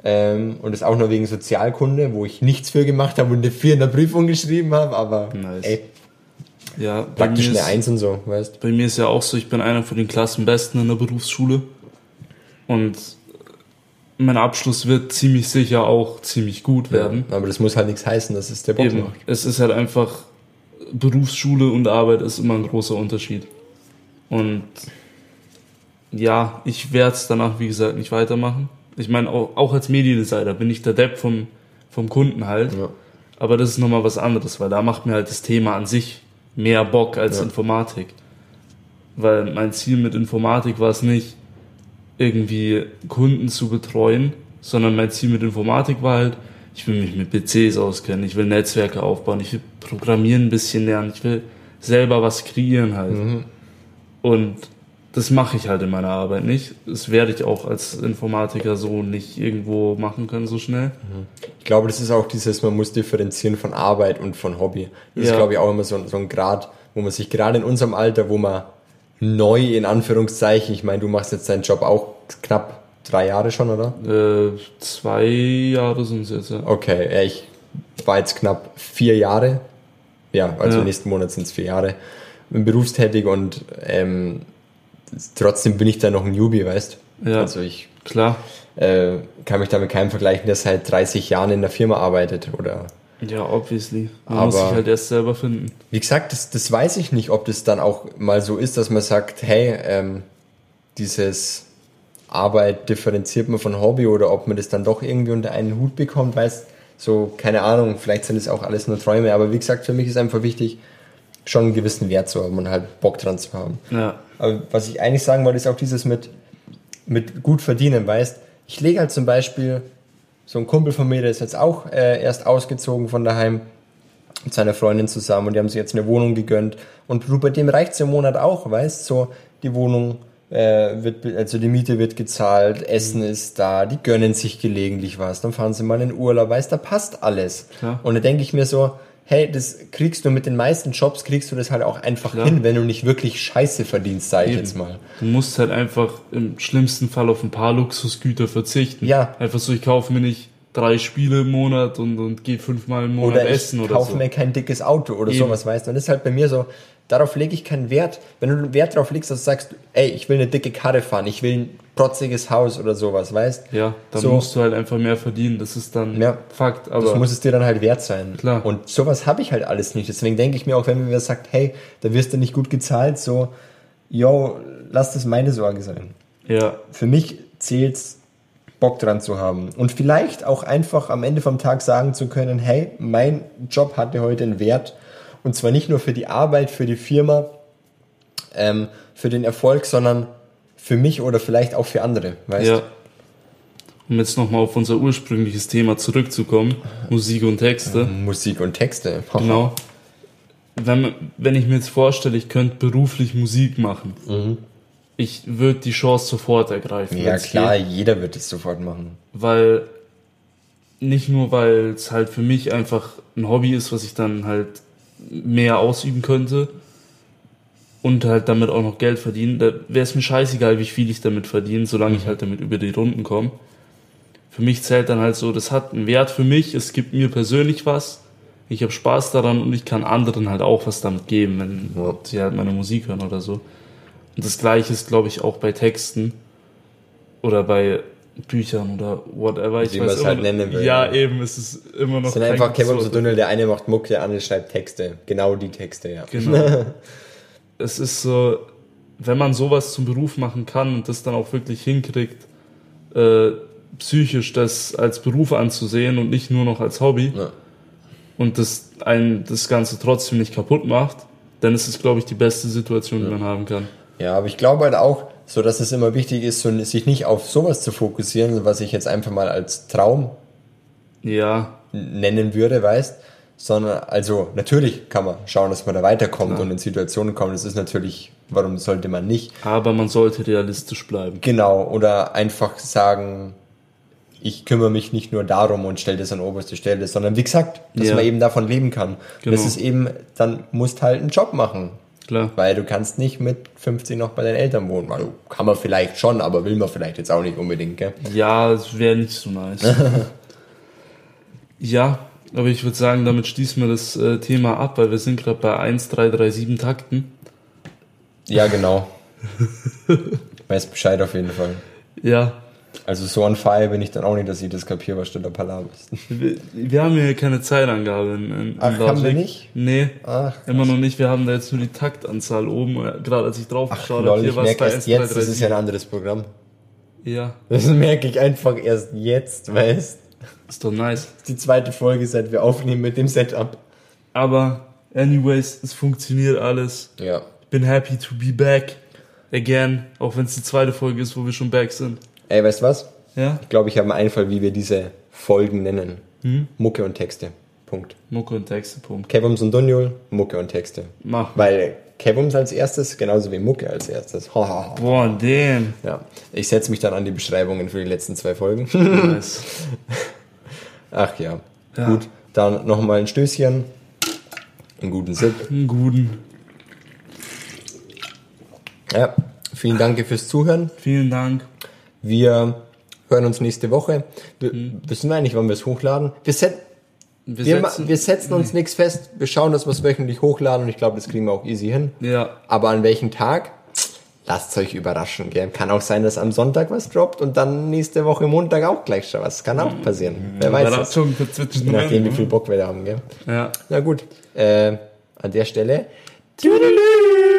Ähm, und das auch nur wegen Sozialkunde, wo ich nichts für gemacht habe und eine 4 in der Prüfung geschrieben habe, aber Nice. ey, Ja, praktisch eine ist, 1 und so, weißt bei mir ist ja auch so, ich bin einer von den Klassenbesten in der Berufsschule. Und mein Abschluss wird ziemlich sicher auch ziemlich gut werden. Aber das muss halt nichts heißen, dass es der Bock Eben. macht. Es ist halt einfach, Berufsschule und Arbeit ist immer ein großer Unterschied. Und ja, ich werde es danach, wie gesagt, nicht weitermachen. Ich meine, auch, auch als Mediendesigner bin ich der Depp vom, vom Kunden halt. Ja. Aber das ist nochmal was anderes, weil da macht mir halt das Thema an sich mehr Bock als Ja. Informatik. Weil mein Ziel mit Informatik war es nicht, irgendwie Kunden zu betreuen, sondern mein Ziel mit Informatik war halt, ich will mich mit PCs auskennen, ich will Netzwerke aufbauen, ich will Programmieren ein bisschen lernen, ich will selber was kreieren halt. Und das mache ich halt in meiner Arbeit nicht. Das werde ich auch als Informatiker so nicht irgendwo machen können so schnell. Ich glaube, das ist auch dieses, man muss differenzieren von Arbeit und von Hobby. Das ist, Ja. glaube ich, auch immer so, so ein Grad, wo man sich gerade in unserem Alter, wo man neu in Anführungszeichen, ich meine, du machst jetzt deinen Job auch knapp drei Jahre schon, oder? Äh, zwei Jahre sind es jetzt, ja. Okay, ja, ich war jetzt knapp vier Jahre, ja, also Ja. nächsten Monat sind es vier Jahre, bin berufstätig und ähm, trotzdem bin ich da noch ein Newbie, weißt Ja. Also ich Klar. äh, kann mich da mit keinem vergleichen, der seit 30 Jahren in der Firma arbeitet oder Ja, obviously. Man Aber- muss sich halt erst selber finden. Wie gesagt, das, das weiß ich nicht, ob das dann auch mal so ist, dass man sagt, hey, ähm, dieses Arbeit differenziert man von Hobby oder ob man das dann doch irgendwie unter einen Hut bekommt, weißt so, keine Ahnung, vielleicht sind es auch alles nur Träume, aber wie gesagt, für mich ist einfach wichtig, schon einen gewissen Wert zu haben und halt Bock dran zu haben. Ja. Aber was ich eigentlich sagen wollte, ist auch dieses mit, mit gut verdienen, weißt Ich lege halt zum Beispiel, so ein Kumpel von mir, der ist jetzt auch äh, erst ausgezogen von daheim mit seiner Freundin zusammen und die haben sich jetzt eine Wohnung gegönnt. Und du, bei dem reicht's im Monat auch, weißt so, die Wohnung äh, wird, also die Miete wird gezahlt, Essen ist da, die gönnen sich gelegentlich was, dann fahren sie mal in Urlaub, weißt da passt alles. Klar. Und da denke ich mir so, hey, das kriegst du mit den meisten Jobs, kriegst du das halt auch einfach Klar. hin, wenn du nicht wirklich Scheiße verdienst, sag ich Eben. jetzt mal. Du musst halt einfach im schlimmsten Fall auf ein paar Luxusgüter verzichten. Ja. Einfach so, ich kaufe mir nicht drei Spiele im Monat und, und gehe fünfmal im Monat Oder ich essen oder kaufe so. mir kein dickes Auto oder Eben. sowas, weißt du. Und das ist halt bei mir so, darauf lege ich keinen Wert. Wenn du einen Wert darauf legst, dass du sagst, ey, ich will eine dicke Karre fahren, ich will ein protziges Haus oder sowas, weißt Ja, dann So. musst du halt einfach mehr verdienen. Das ist dann Ja. Fakt. Das Aber muss es dir dann halt wert sein. Klar. Und sowas habe ich halt alles nicht. Deswegen denke ich mir auch, wenn mir wer sagt, hey, da wirst du nicht gut gezahlt, so, yo, lass das meine Sorge sein. ja, Für mich zählt's, Bock dran zu haben. Und vielleicht auch einfach am Ende vom Tag sagen zu können, hey, mein Job hatte heute einen Wert. Und zwar nicht nur für die Arbeit, für die Firma, ähm, für den Erfolg, sondern für mich oder vielleicht auch für andere. Weißt ja. Um jetzt nochmal auf unser ursprüngliches Thema zurückzukommen, Musik und Texte. Musik und Texte. Genau. Wenn, wenn ich mir jetzt vorstelle, ich könnte beruflich Musik machen, ich würde die Chance sofort ergreifen. Mhm. Ja, klar, geht. jeder wird es sofort machen. weil nicht nur, weil es halt für mich einfach ein Hobby ist, was ich dann halt mehr ausüben könnte und halt damit auch noch Geld verdienen, da wäre es mir scheißegal, wie viel ich damit verdiene, solange ich halt damit über die Runden komme. Für mich zählt dann halt so, das hat einen Wert für mich, es gibt mir persönlich was, ich habe Spaß daran und ich kann anderen halt auch was damit geben, wenn Ja. sie halt meine Musik hören oder so. Und das gleiche ist, glaube ich, auch bei Texten oder bei Büchern oder whatever. Ich Wie man es halt nennen will, Ja, ja. eben, es ist immer noch Es sind einfach Kevin so Wort. Dünne, der eine macht Muck, der andere schreibt Texte. Genau die Texte, ja. Genau. es ist so, wenn man sowas zum Beruf machen kann und das dann auch wirklich hinkriegt, äh, psychisch das als Beruf anzusehen und nicht nur noch als Hobby Ja. und das ein das Ganze trotzdem nicht kaputt macht, dann ist es, glaube ich, die beste Situation, die man haben kann. Ja, aber ich glaube halt auch, so dass es immer wichtig ist, so, sich nicht auf sowas zu fokussieren, was ich jetzt einfach mal als Traum Ja, nennen würde, weißt, sondern also natürlich kann man schauen, dass man da weiterkommt Klar. und in Situationen kommt. Das ist natürlich, warum sollte man nicht? aber man sollte realistisch bleiben. Genau, oder einfach sagen, ich kümmere mich nicht nur darum und stelle das an oberste Stelle, sondern wie gesagt, dass Ja. man eben davon leben kann. Genau. das ist eben, dann musst halt einen Job machen. Klar. Weil du kannst nicht mit 50 noch bei deinen Eltern wohnen. Also kann man vielleicht schon, aber will man vielleicht jetzt auch nicht unbedingt, gell? Ja, es wäre nicht so nice. ja, aber ich würde sagen, damit schließen wir das äh, Thema ab, weil wir sind gerade bei 1, 3, 3, 7 Takten. Ja, genau. Weiß Bescheid auf jeden Fall. Ja, Also so on fire bin ich dann auch nicht, dass ich das kapiere, was du da palaverst. Wir, wir haben hier keine Zeitangabe in, in, Ach, haben wir Logic. nicht? Nee, Ach, immer noch nicht. Wir haben da jetzt nur die Taktanzahl oben. äh, Gerade als ich drauf Ach geschaut habe, hier war es bei erst jetzt, das ist 1, ja ein anderes Programm. Ja, Das merke ich einfach erst jetzt, weißt ist doch nice. Die zweite Folge, seit wir aufnehmen mit dem Setup. Aber, anyways, es funktioniert alles. Ja. Bin happy to be back. Again. Auch wenn es die zweite Folge ist, wo wir schon back sind. Ey, weißt du was? Ja? Ich glaube, ich habe einen Einfall, wie wir diese Folgen nennen. Mucke und Texte. Punkt. Mucke und Texte, Punkt. Kevums und Dunjul, Mucke und Texte. Mach. Weil Kevums als erstes, genauso wie Mucke als erstes. Ha, ha, ha. Boah, damn. ja. Ich setze mich dann an die Beschreibungen für die letzten zwei Folgen. Nice. Ach ja. Ja. Gut. Dann nochmal ein Stößchen. Einen guten Sip. Einen guten. Ja. Vielen Dank fürs Zuhören. Vielen Dank. Wir hören uns nächste Woche. Wir, Wissen wir eigentlich, wann wir es hochladen? Wir, set, Wir, wir, setzen, wir setzen uns nichts fest. Wir schauen, dass wir es wöchentlich hochladen und ich glaube, das kriegen wir auch easy hin. ja, Aber an welchem Tag? Lasst euch überraschen, gell? Kann auch sein, dass am Sonntag was droppt und dann nächste Woche Montag auch gleich schon was. Kann auch passieren. Wer weiß. Überraschung für Je nachdem, wie viel Bock wir da haben, gell? Ja. Na gut, äh, an der Stelle. Tüdelü!